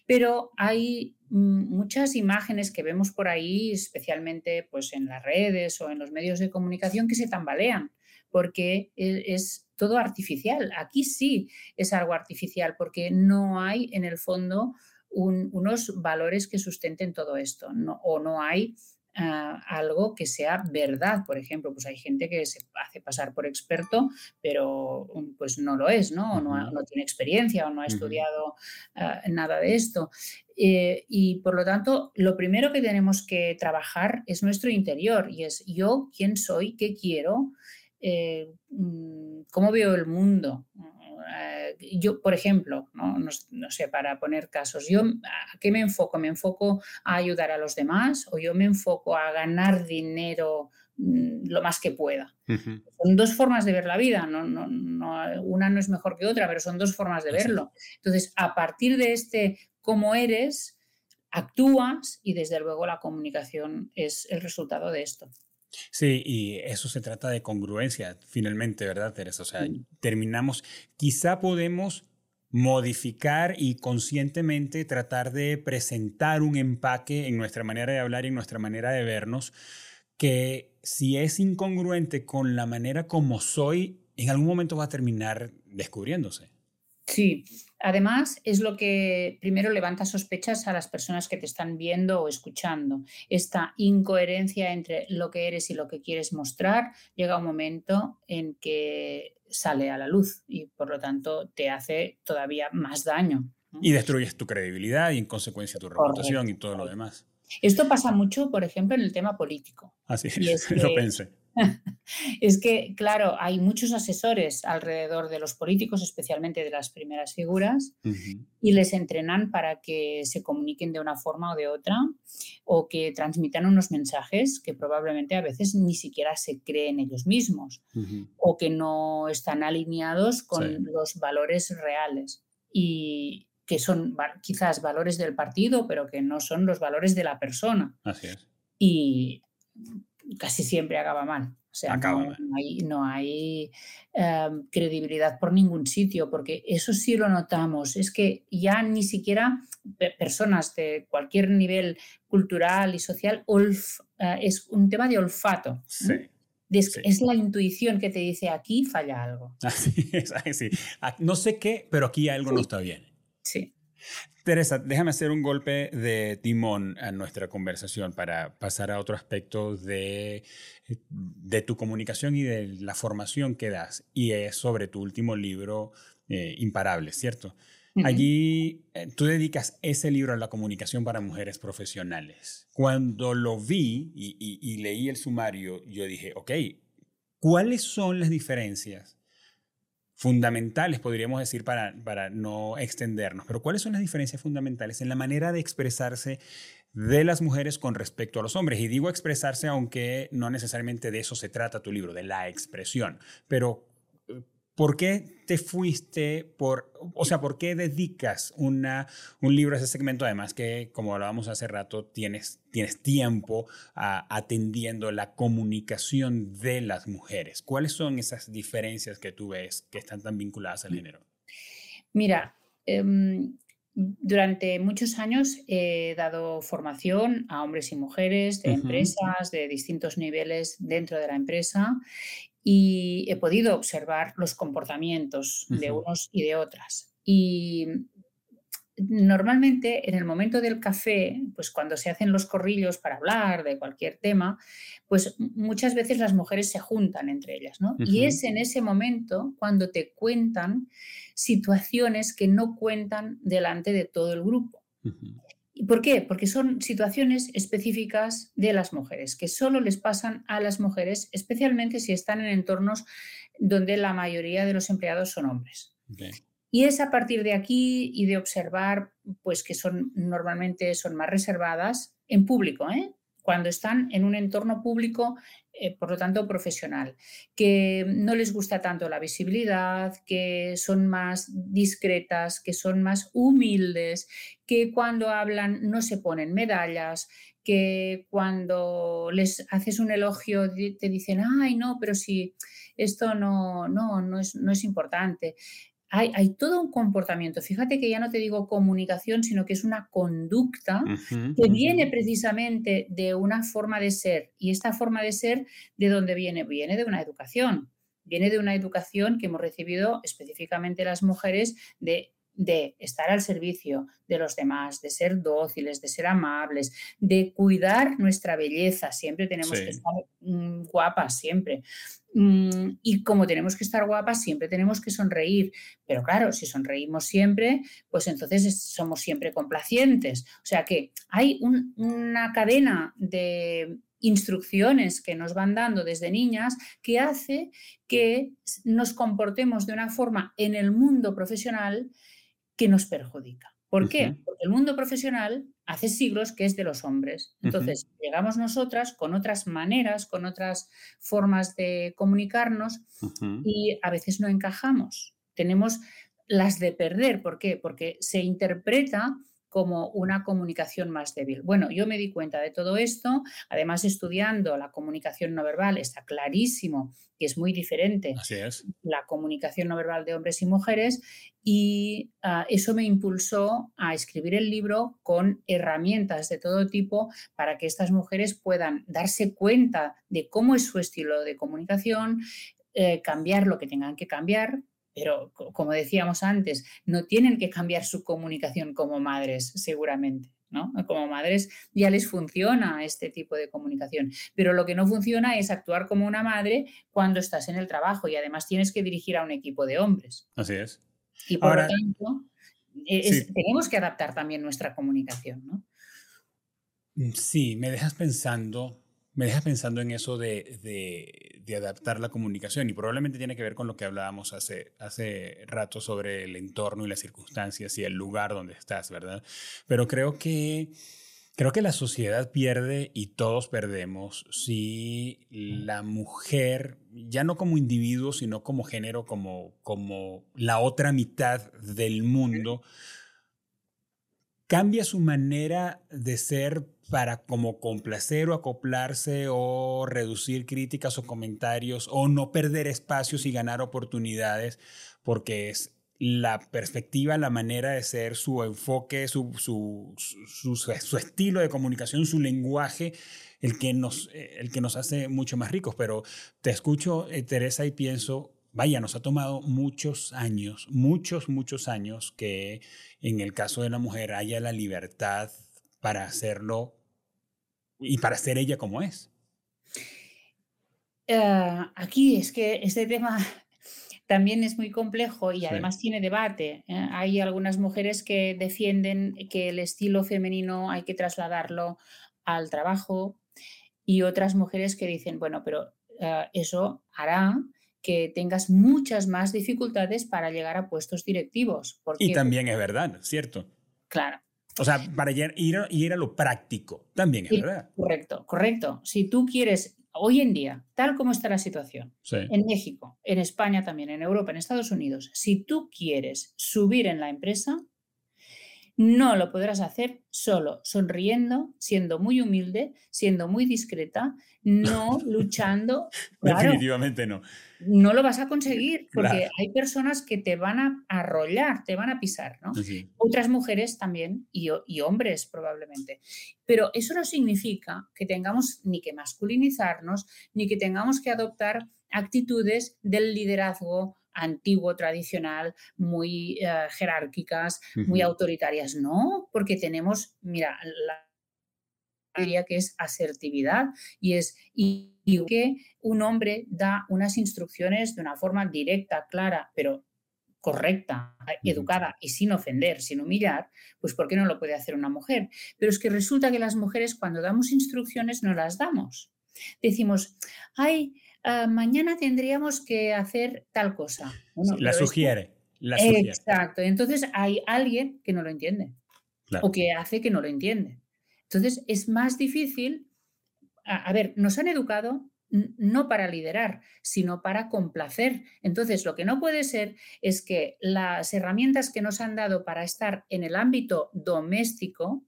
Pero hay mm, muchas imágenes que vemos por ahí, especialmente pues, en las redes o en los medios de comunicación, que se tambalean porque e, es todo artificial. Aquí sí es algo artificial porque no hay en el fondo unos valores que sustenten todo esto o no hay algo que sea verdad. Por ejemplo, pues hay gente que se hace pasar por experto, pero mm, pues no lo es, ¿no? O no, tiene experiencia o no ha estudiado ah, nada de esto. Eh, y por lo tanto, lo primero que tenemos que trabajar es nuestro interior y es yo, quién soy, qué quiero, eh, mm, cómo veo el mundo, eh, yo, por ejemplo, ¿no? No, sé, para poner casos, ¿yo a qué me enfoco? ¿Me enfoco a ayudar a los demás o yo me enfoco a ganar dinero mm, lo más que pueda? Son dos formas de ver la vida, no, una no es mejor que otra, pero son dos formas de verlo. Entonces, a partir de este cómo eres, actúas y desde luego la comunicación es el resultado de esto. Sí, y eso se trata de congruencia, finalmente, ¿verdad, Teresa? O sea, terminamos, quizá podemos modificar y conscientemente tratar de presentar un empaque en nuestra manera de hablar y en nuestra manera de vernos, que si es incongruente con la manera como soy, en algún momento va a terminar descubriéndose. Sí, además es lo que primero levanta sospechas a las personas que te están viendo o escuchando. Esta incoherencia entre lo que eres y lo que quieres mostrar llega un momento en que sale a la luz y por lo tanto te hace todavía más daño. Y destruyes tu credibilidad y en consecuencia tu reputación y todo lo demás. Esto pasa mucho, por ejemplo, en el tema político. Así es, lo pensé. es que, claro, hay muchos asesores alrededor de los políticos, especialmente de las primeras figuras, y les entrenan para que se comuniquen de una forma o de otra, o que transmitan unos mensajes que probablemente a veces ni siquiera se creen ellos mismos, o que no están alineados con los valores reales. Y, que son quizás valores del partido, pero que no son los valores de la persona. Así es. Y casi siempre acaba mal. O sea, no, hay, em, credibilidad por ningún sitio, porque eso sí lo notamos. Es que ya ni siquiera personas de cualquier nivel cultural y social eh, es un tema de olfato. Sí. Es, la intuición que te dice aquí falla algo. Así es, así. No sé qué, pero aquí algo no está bien. Sí. Teresa, déjame hacer un golpe de timón a nuestra conversación para pasar a otro aspecto de, de tu comunicación y de la formación que das. Y es sobre tu último libro, eh, Imparable, ¿cierto? Allí eh, tú dedicas ese libro a la comunicación para mujeres profesionales. Cuando lo vi y, y leí el sumario, yo dije, ok, ¿cuáles son las diferencias fundamentales, podríamos decir, para, para no extendernos. Pero ¿cuáles son las diferencias fundamentales en la manera de expresarse de las mujeres con respecto a los hombres? Y digo expresarse aunque no necesariamente de eso se trata tu libro, de la expresión. Pero ¿Por qué te fuiste por, o sea, por qué dedicas una, un libro a ese segmento? Además que, como hablábamos hace rato, tienes, tienes tiempo atendiendo la comunicación de las mujeres. ¿Cuáles son esas diferencias que tú ves que están tan vinculadas al género? Mira, em, durante muchos años he dado formación a hombres y mujeres de empresas de distintos niveles dentro de la empresa y he podido observar los comportamientos de unos y de otras. Y normalmente en el momento del café, pues cuando se hacen los corrillos para hablar de cualquier tema, pues muchas veces las mujeres se juntan entre ellas, ¿no? Y es en ese momento cuando te cuentan situaciones que no cuentan delante de todo el grupo. ¿Y por qué? Porque son situaciones específicas de las mujeres, que solo les pasan a las mujeres, especialmente si están en entornos donde la mayoría de los empleados son hombres. Y es a partir de aquí y de observar, pues que son normalmente son más reservadas en público, ¿eh? Cuando están en un entorno público, eh, por lo tanto profesional, que no les gusta tanto la visibilidad, que son más discretas, que son más humildes, que cuando hablan no se ponen medallas, que cuando les haces un elogio te dicen, ay, no, pero si esto no, no, no, es, no es importante hay, todo un comportamiento. Fíjate que ya no te digo comunicación, sino que es una conducta que viene precisamente de una forma de ser. Y esta forma de ser, ¿de dónde viene? Viene de una educación. Viene de una educación que hemos recibido específicamente las mujeres de de estar al servicio de los demás, de ser dóciles, de ser amables, de cuidar nuestra belleza. Siempre tenemos que estar mm, guapas, siempre. Mm, y como tenemos que estar guapas, siempre tenemos que sonreír. Pero claro, si sonreímos siempre, pues entonces somos siempre complacientes. O sea que hay una cadena de instrucciones que nos van dando desde niñas que hace que nos comportemos de una forma en el mundo profesional que nos perjudica. ¿Por qué? Porque el mundo profesional hace siglos que es de los hombres. Entonces, llegamos nosotras con otras maneras, con otras formas de comunicarnos y a veces no encajamos. Tenemos las de perder. ¿Por qué? Porque se interpreta como una comunicación más débil. Bueno, yo me di cuenta de todo esto, además estudiando la comunicación no verbal, está clarísimo que es muy diferente Así es. la comunicación no verbal de hombres y mujeres y ah, eso me impulsó a escribir el libro con herramientas de todo tipo para que estas mujeres puedan darse cuenta de cómo es su estilo de comunicación, eh, cambiar lo que tengan que cambiar, pero como decíamos antes, no tienen que cambiar su comunicación como madres, seguramente. ¿no? Como madres ya les funciona este tipo de comunicación, pero lo que no funciona es actuar como una madre cuando estás en el trabajo y además tienes que dirigir a un equipo de hombres. Así es. Y por lo tanto, e, tenemos que adaptar también nuestra comunicación, ¿no? Mm, sí, me dejas pensando me deja pensando en eso de, de, adaptar la comunicación y probablemente tiene que ver con lo que hablábamos hace, hace rato sobre el entorno y las circunstancias y el lugar donde estás, ¿verdad? Pero creo que, creo que la sociedad pierde y todos perdemos si la mujer, ya no como individuo, sino como género, como, como la otra mitad del mundo, cambia su manera de ser para como complacer o acoplarse o reducir críticas o comentarios o no perder espacios y ganar oportunidades porque es la perspectiva, la manera de ser, su enfoque, su, su, su, estilo de comunicación, su lenguaje, el que, nos, eh, el que nos hace mucho más ricos. Pero te escucho, eh, Teresa, y pienso, vaya, nos ha tomado muchos años, muchos, muchos años que en el caso de la mujer haya la libertad para hacerlo y para ser ella como es. Eh, aquí es que este tema también es muy complejo y además tiene debate. ¿eh? Hay algunas mujeres que defienden que el estilo femenino hay que trasladarlo al trabajo y otras mujeres que dicen, bueno, pero eh, eso hará que tengas muchas más dificultades para llegar a puestos directivos. y también es verdad, ¿cierto? Claro. O sea, para ir, ir a lo práctico, también es verdad. Correcto, correcto. Si tú quieres, hoy en día, tal como está la situación, en México, en España también, en Europa, en Estados Unidos, si tú quieres subir en la empresa, no lo podrás hacer solo, sonriendo, siendo muy humilde, siendo muy discreta, no luchando. Definitivamente no. No lo vas a conseguir porque hay personas que te van a arrollar, te van a pisar, ¿no? Otras mujeres también y, y, hombres probablemente. Pero eso no significa que tengamos ni que masculinizarnos, ni que tengamos que adoptar actitudes del liderazgo antiguo, tradicional, muy eh, jerárquicas, muy autoritarias. No, porque tenemos, mira, la diría que es asertividad y es y, que un hombre da unas instrucciones de una forma directa, clara, pero correcta, educada y sin ofender, sin humillar, pues ¿por qué no lo puede hacer una mujer? Pero es que resulta que las mujeres cuando damos instrucciones no las damos. Decimos, ay, Ah, mañana tendríamos que hacer tal cosa. la, sugiere, Exacto. Entonces hay alguien que no lo entiende o que hace que no lo entiende. Entonces es más difícil. A, ver, nos han educado no para liderar, sino para complacer. Entonces, lo que no puede ser es que las herramientas que nos han dado para estar en el ámbito doméstico,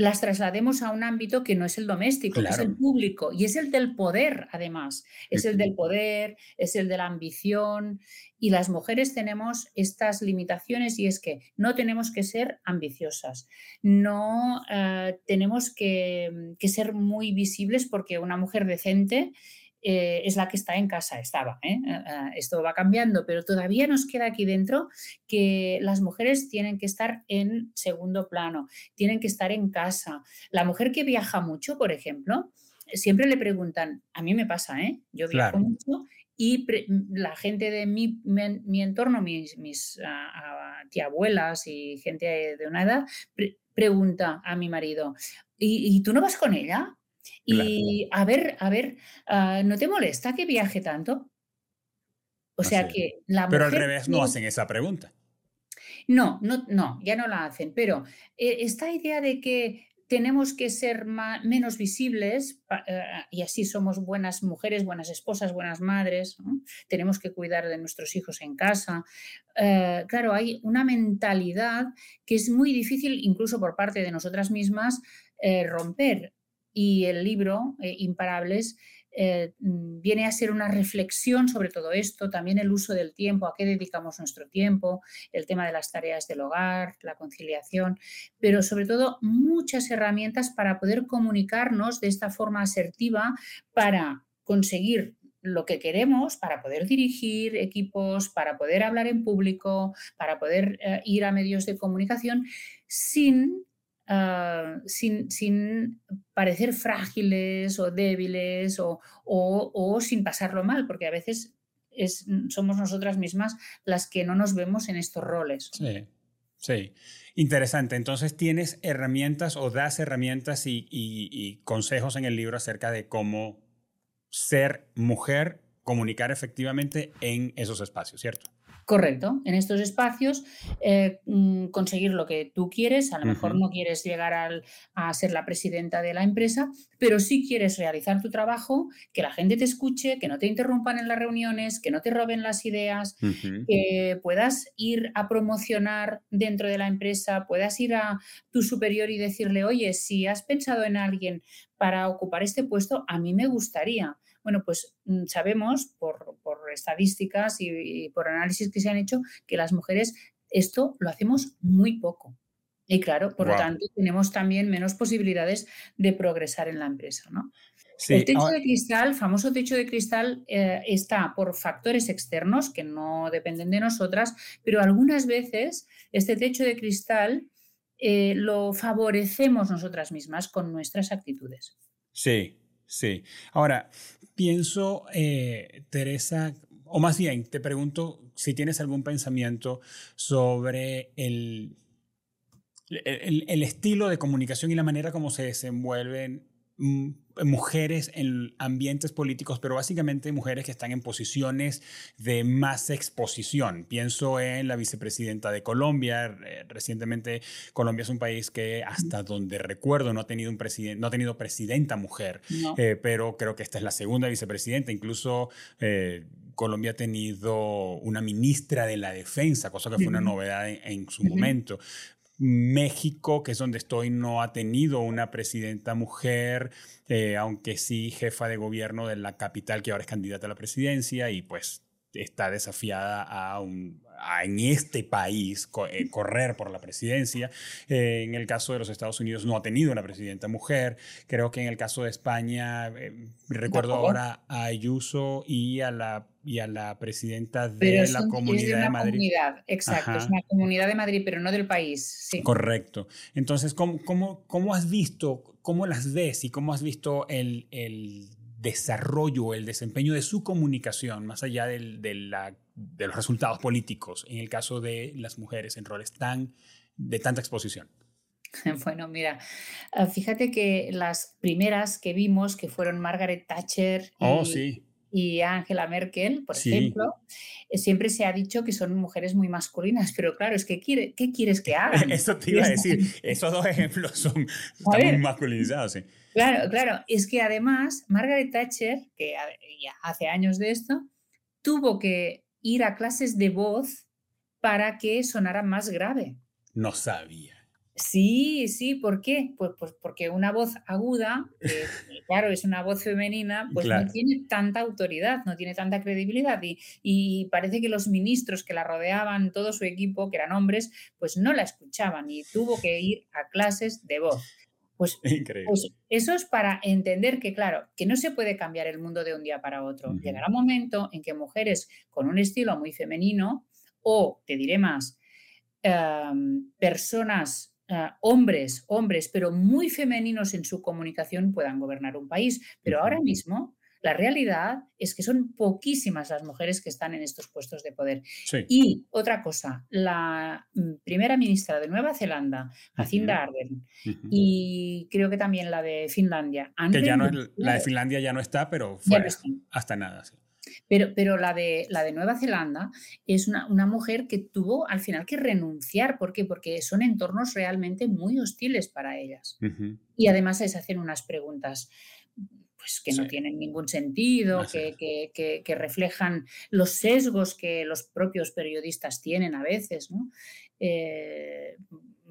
las traslademos a un ámbito que no es el doméstico, que es el público y es el del poder, además. Es el del poder, es el de la ambición y las mujeres tenemos estas limitaciones y es que no tenemos que ser ambiciosas, no eh, tenemos que, que, ser muy visibles porque una mujer decente eh, es la que está en casa, estaba. ¿eh? Eh, esto va cambiando, pero todavía nos queda aquí dentro que las mujeres tienen que estar en segundo plano, tienen que estar en casa. La mujer que viaja mucho, por ejemplo, siempre le preguntan, a mí me pasa, ¿eh? yo viajo mucho y la gente de mi, entorno, mis, mis abuelas y gente de una edad, pregunta a mi marido, ¿Y, ¿y, tú no vas con ella? Y a ver, a ver, ah, ¿no te molesta que viaje tanto? O sea que la Pero al revés no hacen esa pregunta. No, no, no, ya no la hacen. Pero eh, esta idea de que tenemos que ser menos visibles eh, y así somos buenas mujeres, buenas esposas, buenas madres, tenemos que cuidar de nuestros hijos en casa. Eh, claro, hay una mentalidad que es muy difícil incluso por parte de nosotras mismas romper. Y el libro, Imparables, eh, mm, viene a ser una reflexión sobre todo esto, también el uso del tiempo, a qué dedicamos nuestro tiempo, el tema de las tareas del hogar, la conciliación, pero sobre todo muchas herramientas para poder comunicarnos de esta forma asertiva para conseguir lo que queremos para poder dirigir equipos, para poder hablar en público, para poder eh, ir a medios de comunicación sin Ah, sin, parecer frágiles o débiles o, sin pasarlo mal, porque a veces es, somos nosotras mismas las que no nos vemos en estos roles. Sí, sí. Interesante. Entonces tienes herramientas o das herramientas y consejos en el libro acerca de cómo ser mujer, comunicar efectivamente en esos espacios, ¿cierto? Correcto. En estos espacios, eh, mm, conseguir lo que tú quieres. A lo mejor no quieres llegar a ser la presidenta de la empresa, pero sí quieres realizar tu trabajo, que la gente te escuche, que no te interrumpan en las reuniones, que no te roben las ideas, que puedas ir a promocionar dentro de la empresa, puedas ir a tu superior y decirle, oye, si has pensado en alguien para ocupar este puesto, a mí me gustaría. Bueno, pues mm, sabemos por, estadísticas y, por análisis que se han hecho que las mujeres esto lo hacemos muy poco. Y claro, por lo tanto, tenemos también menos posibilidades de progresar en la empresa. ¿no? el techo de cristal, famoso techo de cristal, eh, está por factores externos que no dependen de nosotras, pero algunas veces este techo de cristal eh, lo favorecemos nosotras mismas con nuestras actitudes. Sí, sí. Ahora, pienso, eh, Teresa, o más bien, te pregunto si tienes algún pensamiento sobre el, el, estilo de comunicación y la manera como se desenvuelven mujeres en ambientes políticos, pero básicamente mujeres que están en posiciones de más exposición. Pienso en la vicepresidenta de Colombia. Recientemente Colombia es un país que hasta donde recuerdo no ha tenido, un presidente, no ha tenido presidenta mujer, eh, pero creo que esta es la segunda vicepresidenta. Incluso eh, Colombia ha tenido una ministra de la defensa, cosa que fue una novedad en, su momento. México, que es donde estoy, no ha tenido una presidenta mujer, eh, aunque sí jefa de gobierno de la capital, que ahora es candidata a la presidencia, y pues está desafiada a, un, en este país eh, correr por la presidencia. Eh, en el caso de los Estados Unidos no ha tenido una presidenta mujer. Creo que en el caso de España, recuerdo ahora a Ayuso y a la y a la presidenta de la Comunidad de, Madrid. Comunidad, exacto, es una comunidad de Madrid, pero no del país. Sí. Correcto. Entonces, ¿cómo, cómo, cómo has visto, cómo las ves y cómo has visto el, el desarrollo, el desempeño de su comunicación, más allá del, de, la, de los resultados políticos, en el caso de las mujeres en roles tan, de tanta exposición? Bueno, mira, ah, fíjate que las primeras que vimos, que fueron Margaret Thatcher oh, sí y Angela Merkel, por ejemplo, eh, siempre se ha dicho que son mujeres muy masculinas, pero claro, es que quiere, ¿qué quieres que hagan? Eso te iba a decir, esos dos ejemplos son muy masculinizados. Sí. Claro, claro, es que además Margaret Thatcher, que ya hace años de esto, tuvo que ir a clases de voz para que sonara más grave. No sabía. Sí, sí, ¿por qué? Pues, pues porque una voz aguda, que claro, es una voz femenina, pues no tiene tanta autoridad, no tiene tanta credibilidad y, y, parece que los ministros que la rodeaban, todo su equipo, que eran hombres, pues no la escuchaban y tuvo que ir a clases de voz. Pues, pues eso es para entender que, claro, que no se puede cambiar el mundo de un día para otro. Llegará un momento en que mujeres con un estilo muy femenino o, te diré más, em, personas Ah, hombres, hombres, pero muy femeninos en su comunicación puedan gobernar un país. Pero ahora mismo La realidad es que son poquísimas las mujeres que están en estos puestos de poder. Y otra cosa, la mm, primera ministra de Nueva Zelanda, Jacinda Ardern, y creo que también la de Finlandia. Que ya no la de Finlandia ya no está, pero fue hasta nada. Sí. Pero, pero la, de, la de Nueva Zelanda es una, mujer que tuvo al final que renunciar. ¿Por qué? Porque son entornos realmente muy hostiles para ellas. Y además se hacen unas preguntas pues, que no tienen ningún sentido, que, reflejan los sesgos que los propios periodistas tienen a veces. Eh,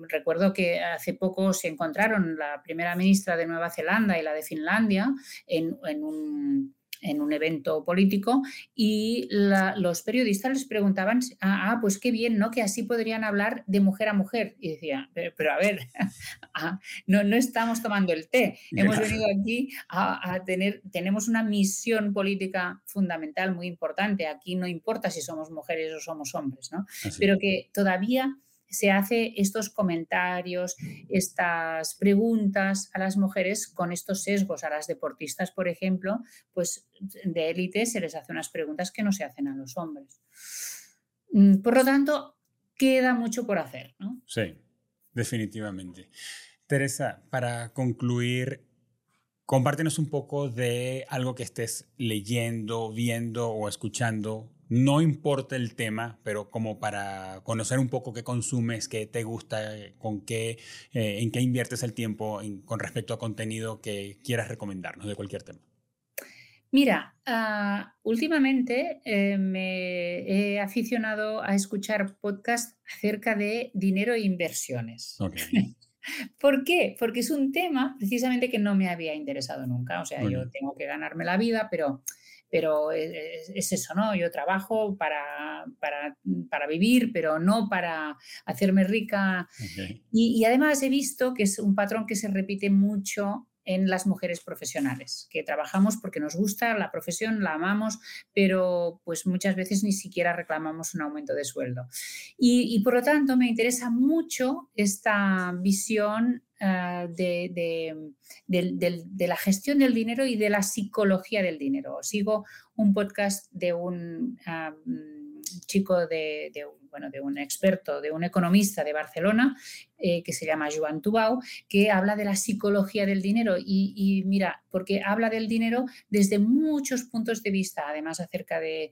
recuerdo que hace poco se encontraron la primera ministra de Nueva Zelanda y la de Finlandia en un en un evento político y los periodistas les preguntaban, ah, ah, pues qué bien, ¿no? Que así podrían hablar de mujer a mujer. Y decía, pero, a ver, ah, no, no estamos tomando el té, hemos venido aquí a, tener, tenemos una misión política fundamental muy importante. Aquí no importa si somos mujeres o somos hombres, ¿no? Pero que todavía se hace estos comentarios, estas preguntas a las mujeres con estos sesgos. A las deportistas, por ejemplo, pues de élite se les hace unas preguntas que no se hacen a los hombres. Mm, por lo tanto, queda mucho por hacer, ¿no? Sí, definitivamente. Teresa, para concluir, compártenos un poco de algo que estés leyendo, viendo o escuchando no importa el tema, pero como para conocer un poco qué consumes, qué te gusta, con qué, eh, en qué inviertes el tiempo con respecto a contenido que quieras recomendarnos de cualquier tema. Mira, ah, últimamente eh, me he aficionado a escuchar podcasts acerca de dinero e inversiones. ¿Por qué? Porque es un tema precisamente que no me había interesado nunca. O sea, yo tengo que ganarme la vida, pero pero es, eso, ¿no? Yo trabajo para, para, vivir, pero no para hacerme rica. Y, y, además he visto que es un patrón que se repite mucho en las mujeres profesionales, que trabajamos porque nos gusta la profesión, la amamos, pero pues muchas veces ni siquiera reclamamos un aumento de sueldo. Y, por lo tanto me interesa mucho esta visión ah, de, la gestión del dinero y de la psicología del dinero. Sigo un podcast de un ah, chico de, bueno, de un experto, de un economista de Barcelona, eh, que se llama Joan Tubau, que habla de la psicología del dinero. Y, mira, porque habla del dinero desde muchos puntos de vista, además acerca de,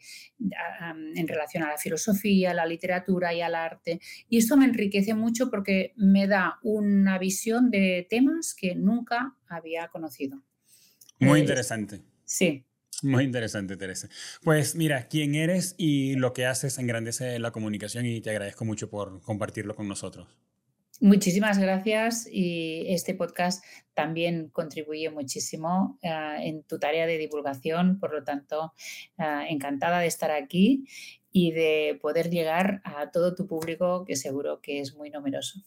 en relación a la filosofía, a la literatura y al arte. Y esto me enriquece mucho porque me da una visión de temas que nunca había conocido. Muy eh, interesante. Sí. Muy interesante, Teresa. Pues mira, quién eres y lo que haces engrandece la comunicación y te agradezco mucho por compartirlo con nosotros. Muchísimas gracias y este podcast también contribuye muchísimo eh, en tu tarea de divulgación, por lo tanto, eh, encantada de estar aquí y de poder llegar a todo tu público que seguro que es muy numeroso.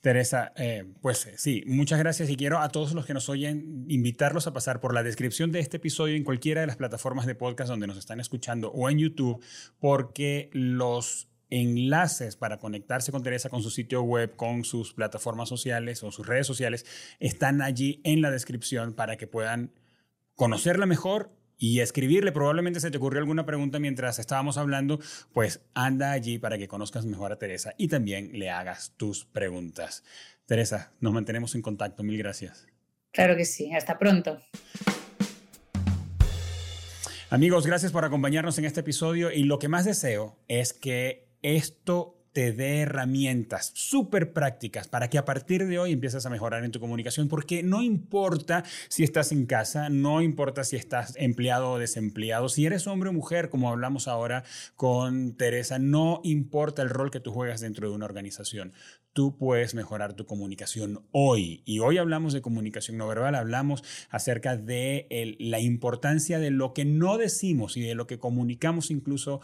Teresa, eh, pues eh, sí, muchas gracias y quiero a todos los que nos oyen invitarlos a pasar por la descripción de este episodio en cualquiera de las plataformas de podcast donde nos están escuchando o en YouTube, porque los enlaces para conectarse con Teresa, con su sitio web, con sus plataformas sociales o sus redes sociales, están allí en la descripción para que puedan conocerla mejor y escribirle. Probablemente se te ocurrió alguna pregunta mientras estábamos hablando, pues anda allí para que conozcas mejor a Teresa y también le hagas tus preguntas. Teresa, nos mantenemos en contacto. Mil gracias. Claro que sí. Hasta pronto. Amigos, gracias por acompañarnos en este episodio y lo que más deseo es que esto te dé herramientas súper prácticas para que a partir de hoy empieces a mejorar en tu comunicación, porque no importa si estás en casa, no importa si estás empleado o desempleado, si eres hombre o mujer, como hablamos ahora con Teresa, no importa el rol que tú juegas dentro de una organización tú puedes mejorar tu comunicación hoy. Y hoy hablamos de comunicación no verbal, hablamos acerca de la importancia de lo que no decimos y de lo que comunicamos incluso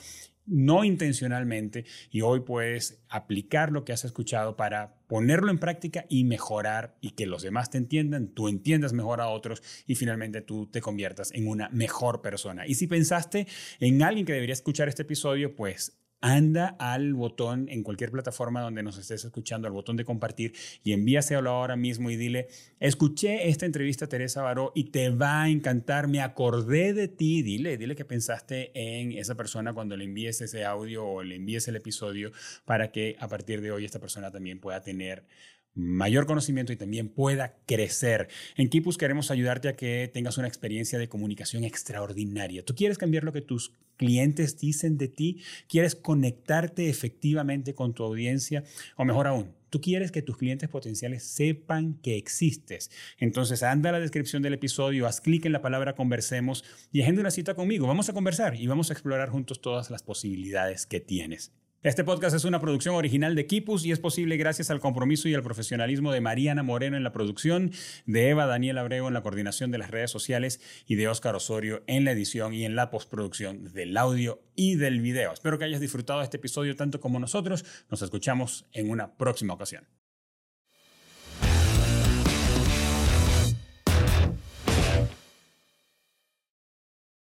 no intencionalmente y hoy puedes aplicar lo que has escuchado para ponerlo en práctica y mejorar y que los demás te entiendan, tú entiendas mejor a otros y finalmente tú te conviertas en una mejor persona. Y si pensaste en alguien que debería escuchar este episodio, pues anda al botón en cualquier plataforma donde nos estés escuchando, al botón de compartir y envíaselo ahora mismo y dile, escuché esta entrevista a Teresa Baró y te va a encantar, me acordé de ti, dile, dile que pensaste en esa persona cuando le envíes ese audio o le envíes el episodio para que a partir de hoy esta persona también pueda tener mayor conocimiento y también pueda crecer. En Kipus queremos ayudarte a que tengas una experiencia de comunicación extraordinaria. ¿Tú quieres cambiar lo que tus clientes dicen de ti? ¿Quieres conectarte efectivamente con tu audiencia? O mejor aún, tú quieres que tus clientes potenciales sepan que existes. Entonces anda a la descripción del episodio, haz clic en la palabra conversemos y agenda una cita conmigo. Vamos a conversar y vamos a explorar juntos todas las posibilidades que tienes. Este podcast es una producción original de Kipus y es posible gracias al compromiso y al profesionalismo de Mariana Moreno en la producción, de Eva Daniel Abreu en la coordinación de las redes sociales y de Óscar Osorio en la edición y en la postproducción del audio y del video. Espero que hayas disfrutado este episodio tanto como nosotros. Nos escuchamos en una próxima ocasión.